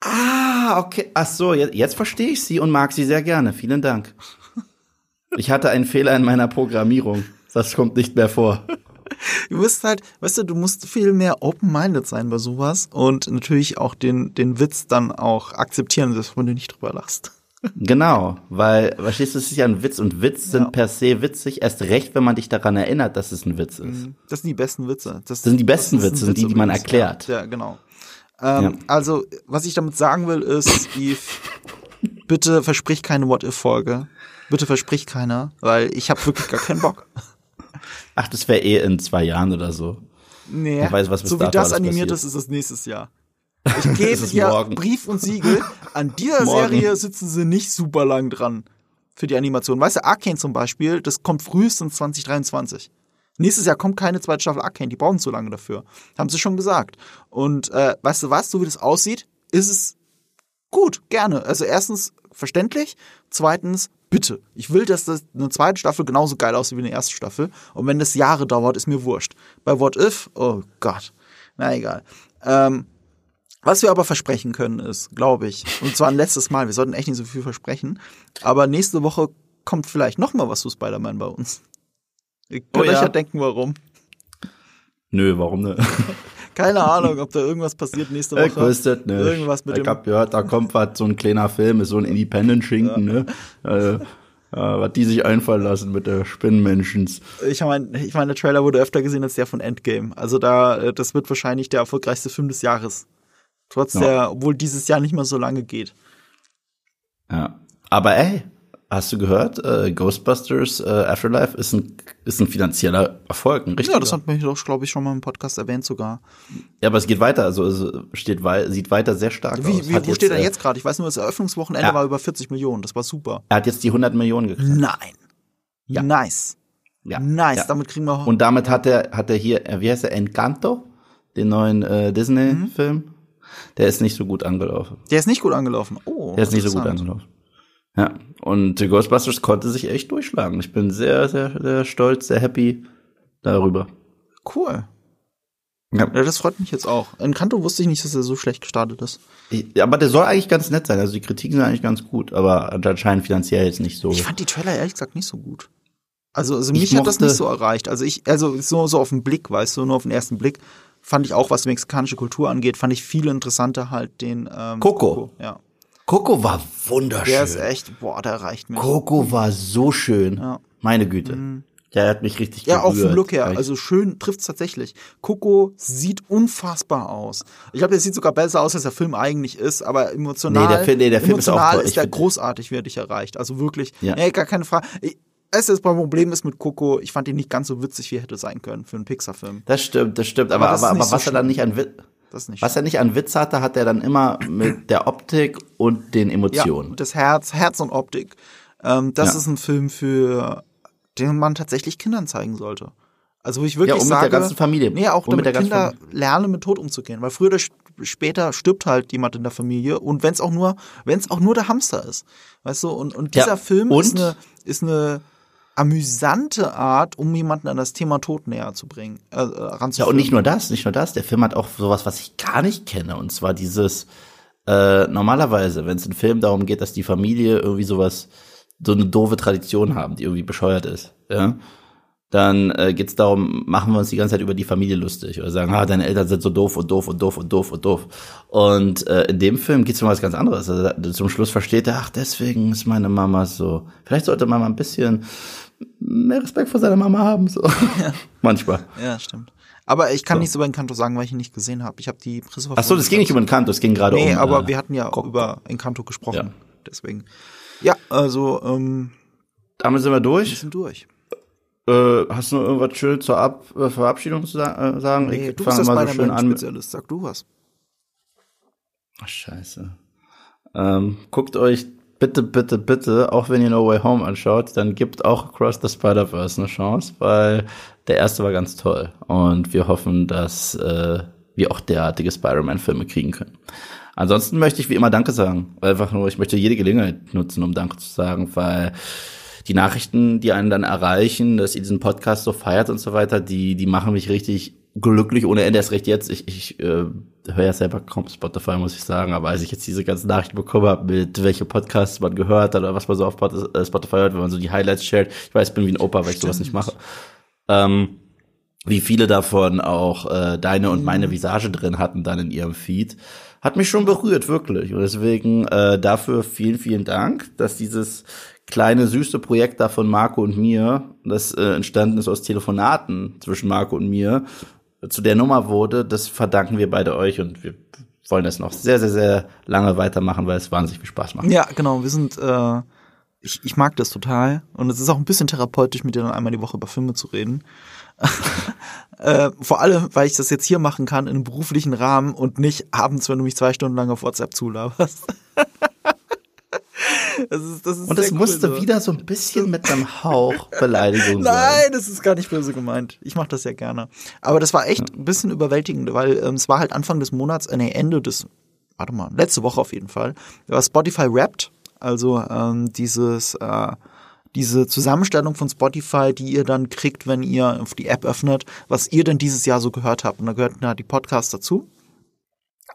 Ah, okay. Ach so, jetzt, jetzt verstehe ich sie und mag sie sehr gerne. Vielen Dank. Ich hatte einen Fehler in meiner Programmierung. Das kommt nicht mehr vor. Du musst halt, weißt du, du musst viel mehr open-minded sein bei sowas und natürlich auch den, den Witz dann auch akzeptieren, dass wenn du nicht drüber lachst. Genau, weil, verstehst du, es ist ja ein Witz und Witz sind Ja. per se witzig, erst recht, wenn man dich daran erinnert, dass es ein Witz ist. Das sind die besten Witze. Das, sind die besten das Witze, sind die, die man erklärt. Ja, ja genau. Ähm, Ja. Also, was ich damit sagen will, ist, Eve, bitte versprich keine What-If-Folge. Bitte versprich keiner, weil ich habe wirklich gar keinen Bock. Ach, das wäre eh in zwei Jahren oder so. Nee, Wer weiß, was so wie das animiert ist, ist es nächstes Jahr. Ich gebe dir morgen. Brief und Siegel. An dieser Morgen. Serie sitzen sie nicht super lang dran für die Animation. Weißt du, Arcane zum Beispiel, das kommt frühestens 2023. Nächstes Jahr kommt keine zweite Staffel Arcane, die brauchen zu lange dafür. Haben sie schon gesagt. Und äh, weißt du was, so wie das aussieht, ist es gut, gerne. Also erstens verständlich, zweitens bitte. Ich will, dass das eine zweite Staffel genauso geil aussieht wie eine erste Staffel. Und wenn das Jahre dauert, ist mir wurscht. Bei What If, oh Gott, na egal. Ähm, was wir aber versprechen können ist, glaube ich, und zwar ein letztes Mal, wir sollten echt nicht so viel versprechen, aber nächste Woche kommt vielleicht noch mal was zu Spider-Man bei uns. Ihr könnt Oh euch ja. ja denken, warum. Nö, warum ne? Keine Ahnung, ob da irgendwas passiert nächste Ich Woche. wüsste nicht. Irgendwas mit ich dem hab gehört, da kommt was, so ein kleiner Film, ist so ein Independent-Schinken, ne? Äh, äh, was die sich einfallen lassen mit der Spinnenmenschens. Ich meine, ich mein, der Trailer wurde öfter gesehen als der von Endgame. Also da, äh, das wird wahrscheinlich der erfolgreichste Film des Jahres. Trotz Ja. der, obwohl dieses Jahr nicht mehr so lange geht. Ja. Aber ey, hast du gehört? Äh, Ghostbusters äh, Afterlife ist ein, ist ein finanzieller Erfolg, ein richtiger. Ja, das hat mich doch, glaube ich, schon mal im Podcast erwähnt sogar. ja, aber es geht weiter, also es steht wei sieht weiter sehr stark Wie, aus. wie, Hat wo steht er äh, jetzt gerade? Ich weiß nur, das Eröffnungswochenende Ja. war über 40 Millionen. Das war super. Er hat jetzt die 100 Millionen gekriegt. Nein. Ja. Nice. Ja. Nice. Ja. Damit kriegen wir Und damit hat er, hat er hier, äh, wie heißt er, Encanto? den neuen äh, Disney-Film. Der ist nicht so gut angelaufen. Der ist nicht gut angelaufen. Oh, Der ist nicht so gut angelaufen. Ja, und The Ghostbusters konnte sich echt durchschlagen. Ich bin sehr, sehr, sehr stolz, sehr happy darüber. Cool. Ja. Ja, das freut mich jetzt auch. In Kanto wusste ich nicht, dass er so schlecht gestartet ist. Ich, aber der soll eigentlich ganz nett sein. Also die Kritiken sind eigentlich ganz gut, aber anscheinend finanziell jetzt nicht so. Ich fand die Trailer ehrlich gesagt nicht so gut. Also, also Ich mich hat das nicht so erreicht. Also ich, also so, so auf den Blick, weißt du, nur auf den ersten Blick fand ich auch, was die mexikanische Kultur angeht, fand ich viel interessanter halt den ähm, Coco. Ja. Coco war wunderschön. Der ist echt, boah, der reicht mir. Coco war so schön. Ja. Mhm. Meine Güte. Der hat mich richtig Ja, auch vom. Look her. Also schön trifft's tatsächlich. Coco sieht unfassbar aus. Ich glaube, der sieht sogar besser aus, als der Film eigentlich ist, aber emotional, Nee, der Film- nee, der Film ist auch ist der großartig, wie er dich erreicht. Also wirklich, Ja. nee, gar keine Frage. Ich, es ist mein Problem ist mit Coco, ich fand ihn nicht ganz so witzig, wie er hätte sein können für einen Pixar-Film. das stimmt, das stimmt. Aber, Aber aber, aber, so was er dann schlimm. nicht an Witz, was er nicht an Witz hatte, hat er dann immer mit der Optik und den Ja, Emotionen. und das Herz, Herz und Optik. Ähm, das Ja. ist ein Film für, den man tatsächlich Kindern zeigen sollte. Also wo ich wirklich Ja, und mit der sage, ganzen Familie. Nee, auch Und mit damit Kinder lernen, mit Tod umzugehen. Weil früher oder später stirbt halt jemand in der Familie und wenn es auch nur, wenn es auch nur der Hamster ist. Weißt du, und, und Ja, dieser Film und? ist eine, ist eine amüsante Art, um jemanden an das Thema Tod näher zu bringen, äh, äh, Ja, ranzuführen. und nicht nur das, nicht nur das. Der Film hat auch sowas, was ich gar nicht kenne. Und zwar dieses, äh, normalerweise, wenn es im Film darum geht, dass die Familie irgendwie sowas, so eine doofe Tradition haben, die irgendwie bescheuert ist, ja, dann äh, geht es darum, machen wir uns die ganze Zeit über die Familie lustig oder sagen, ah, deine Eltern sind so doof und doof und doof und doof und doof. Und äh, in dem Film geht es um was ganz anderes. Also, zum Schluss versteht er, ach, deswegen ist meine Mama so. Vielleicht sollte man mal ein bisschen mehr Respekt vor seiner Mama haben. So. Manchmal. Ja, stimmt. Aber ich kann So. nichts über Encanto sagen, weil ich ihn nicht gesehen habe. Ich habe die Presseverfolgung. Ach so, das ging nicht um Encanto, es ging gerade Nee, um. aber äh, wir hatten ja Coco. über Encanto gesprochen. Ja. Deswegen. Ja, also, ähm, Damit sind wir wir durch. sind durch. Äh, hast du noch irgendwas schön zur Ab äh, Verabschiedung zu sa äh, sagen? Nee, ich du bist fange mal so schön an. mit- Spider-Man-Spezialist. Sag du was. Ach, scheiße. Ähm, guckt euch bitte, bitte, bitte, auch wenn ihr No Way Home anschaut, dann gibt auch Across the Spider-Verse eine Chance, weil der erste war ganz toll. Und wir hoffen, dass äh, wir auch derartige Spider-Man-Filme kriegen können. Ansonsten möchte ich wie immer Danke sagen. Einfach nur, ich möchte jede Gelegenheit nutzen, um Danke zu sagen, weil die Nachrichten, die einen dann erreichen, dass ihr diesen Podcast so feiert und so weiter, die, die machen mich richtig glücklich ohne Ende. Erst recht jetzt. Ich, ich äh, höre ja selber kaum Spotify, muss ich sagen. Aber als ich jetzt diese ganzen Nachrichten bekommen habe, mit welche Podcasts man gehört hat oder was man so auf äh, Spotify hört, wenn man so die Highlights shared. Ich weiß, ich bin wie ein Opa, weil ich sowas nicht mache. Ähm, wie viele davon auch äh, deine und meine Visage drin hatten dann in ihrem Feed, hat mich schon berührt, wirklich. Und deswegen äh, dafür vielen, vielen Dank, dass dieses kleine süße Projekt da von Marco und mir, das äh, entstanden ist aus Telefonaten zwischen Marco und mir, zu der Nummer wurde, das verdanken wir beide euch und wir wollen das noch sehr, sehr, sehr lange weitermachen, weil es wahnsinnig viel Spaß macht. Ja, genau. Wir sind, äh, ich, ich mag das total. Und es ist auch ein bisschen therapeutisch, mit dir dann einmal die Woche über Filme zu reden. äh, vor allem, weil ich das jetzt hier machen kann in einem beruflichen Rahmen und nicht abends, wenn du mich zwei Stunden lang auf WhatsApp zulaberst. das ist, das ist Und es cool musste so. wieder so ein bisschen mit einem Hauch Beleidigung sein. Nein, das ist gar nicht böse gemeint. Ich mache das ja gerne. Aber das war echt ein bisschen überwältigend, weil ähm, es war halt Anfang des Monats, äh, nee, Ende des, warte mal, letzte Woche auf jeden Fall, war Spotify Wrapped, also ähm, dieses, äh, diese Zusammenstellung von Spotify, die ihr dann kriegt, wenn ihr auf die App öffnet, was ihr denn dieses Jahr so gehört habt. Und da gehörten da die Podcasts dazu.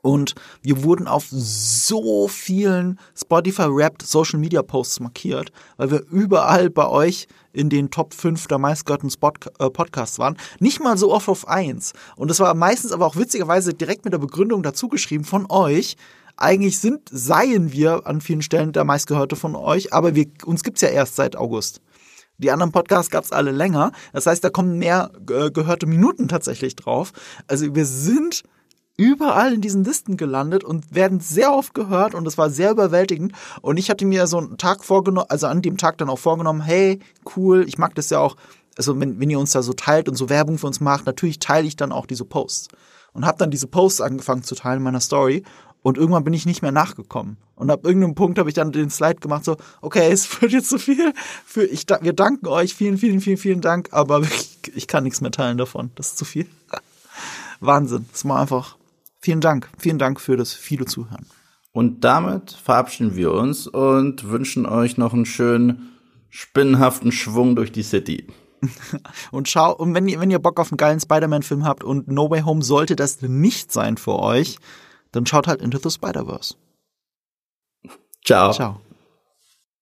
Und wir wurden auf so vielen Spotify Wrapped Social Media Posts markiert, weil wir überall bei euch in den Top 5 der meistgehörten äh, Podcasts waren. Nicht mal so oft auf eins. Und das war meistens aber auch witzigerweise direkt mit der Begründung dazu geschrieben von euch. Eigentlich sind, seien wir an vielen Stellen der meistgehörte von euch, aber wir, uns gibt's ja erst seit August. Die anderen Podcasts gab's alle länger. Das heißt, da kommen mehr äh, gehörte Minuten tatsächlich drauf. Also wir sind überall in diesen Listen gelandet und werden sehr oft gehört und es war sehr überwältigend. Und ich hatte mir so einen Tag vorgenommen, also an dem Tag dann auch vorgenommen, hey, cool, ich mag das ja auch, also wenn, wenn ihr uns da so teilt und so Werbung für uns macht, natürlich teile ich dann auch diese Posts. Und habe dann diese Posts angefangen zu teilen in meiner Story und irgendwann bin ich nicht mehr nachgekommen. Und ab irgendeinem Punkt habe ich dann den Slide gemacht, so, okay, es wird jetzt zu viel. Für, ich, wir danken euch, vielen, vielen, vielen, vielen Dank, aber ich, ich kann nichts mehr teilen davon. Das ist zu viel. Wahnsinn. Das war einfach. Vielen Dank. Vielen Dank für das viele Zuhören. Und damit verabschieden wir uns und wünschen euch noch einen schönen spinnenhaften Schwung durch die City. und schau, und wenn ihr, wenn ihr Bock auf einen geilen Spider-Man-Film habt und No Way Home sollte das nicht sein für euch, dann schaut halt Into the Spider-Verse. Ciao. Ciao.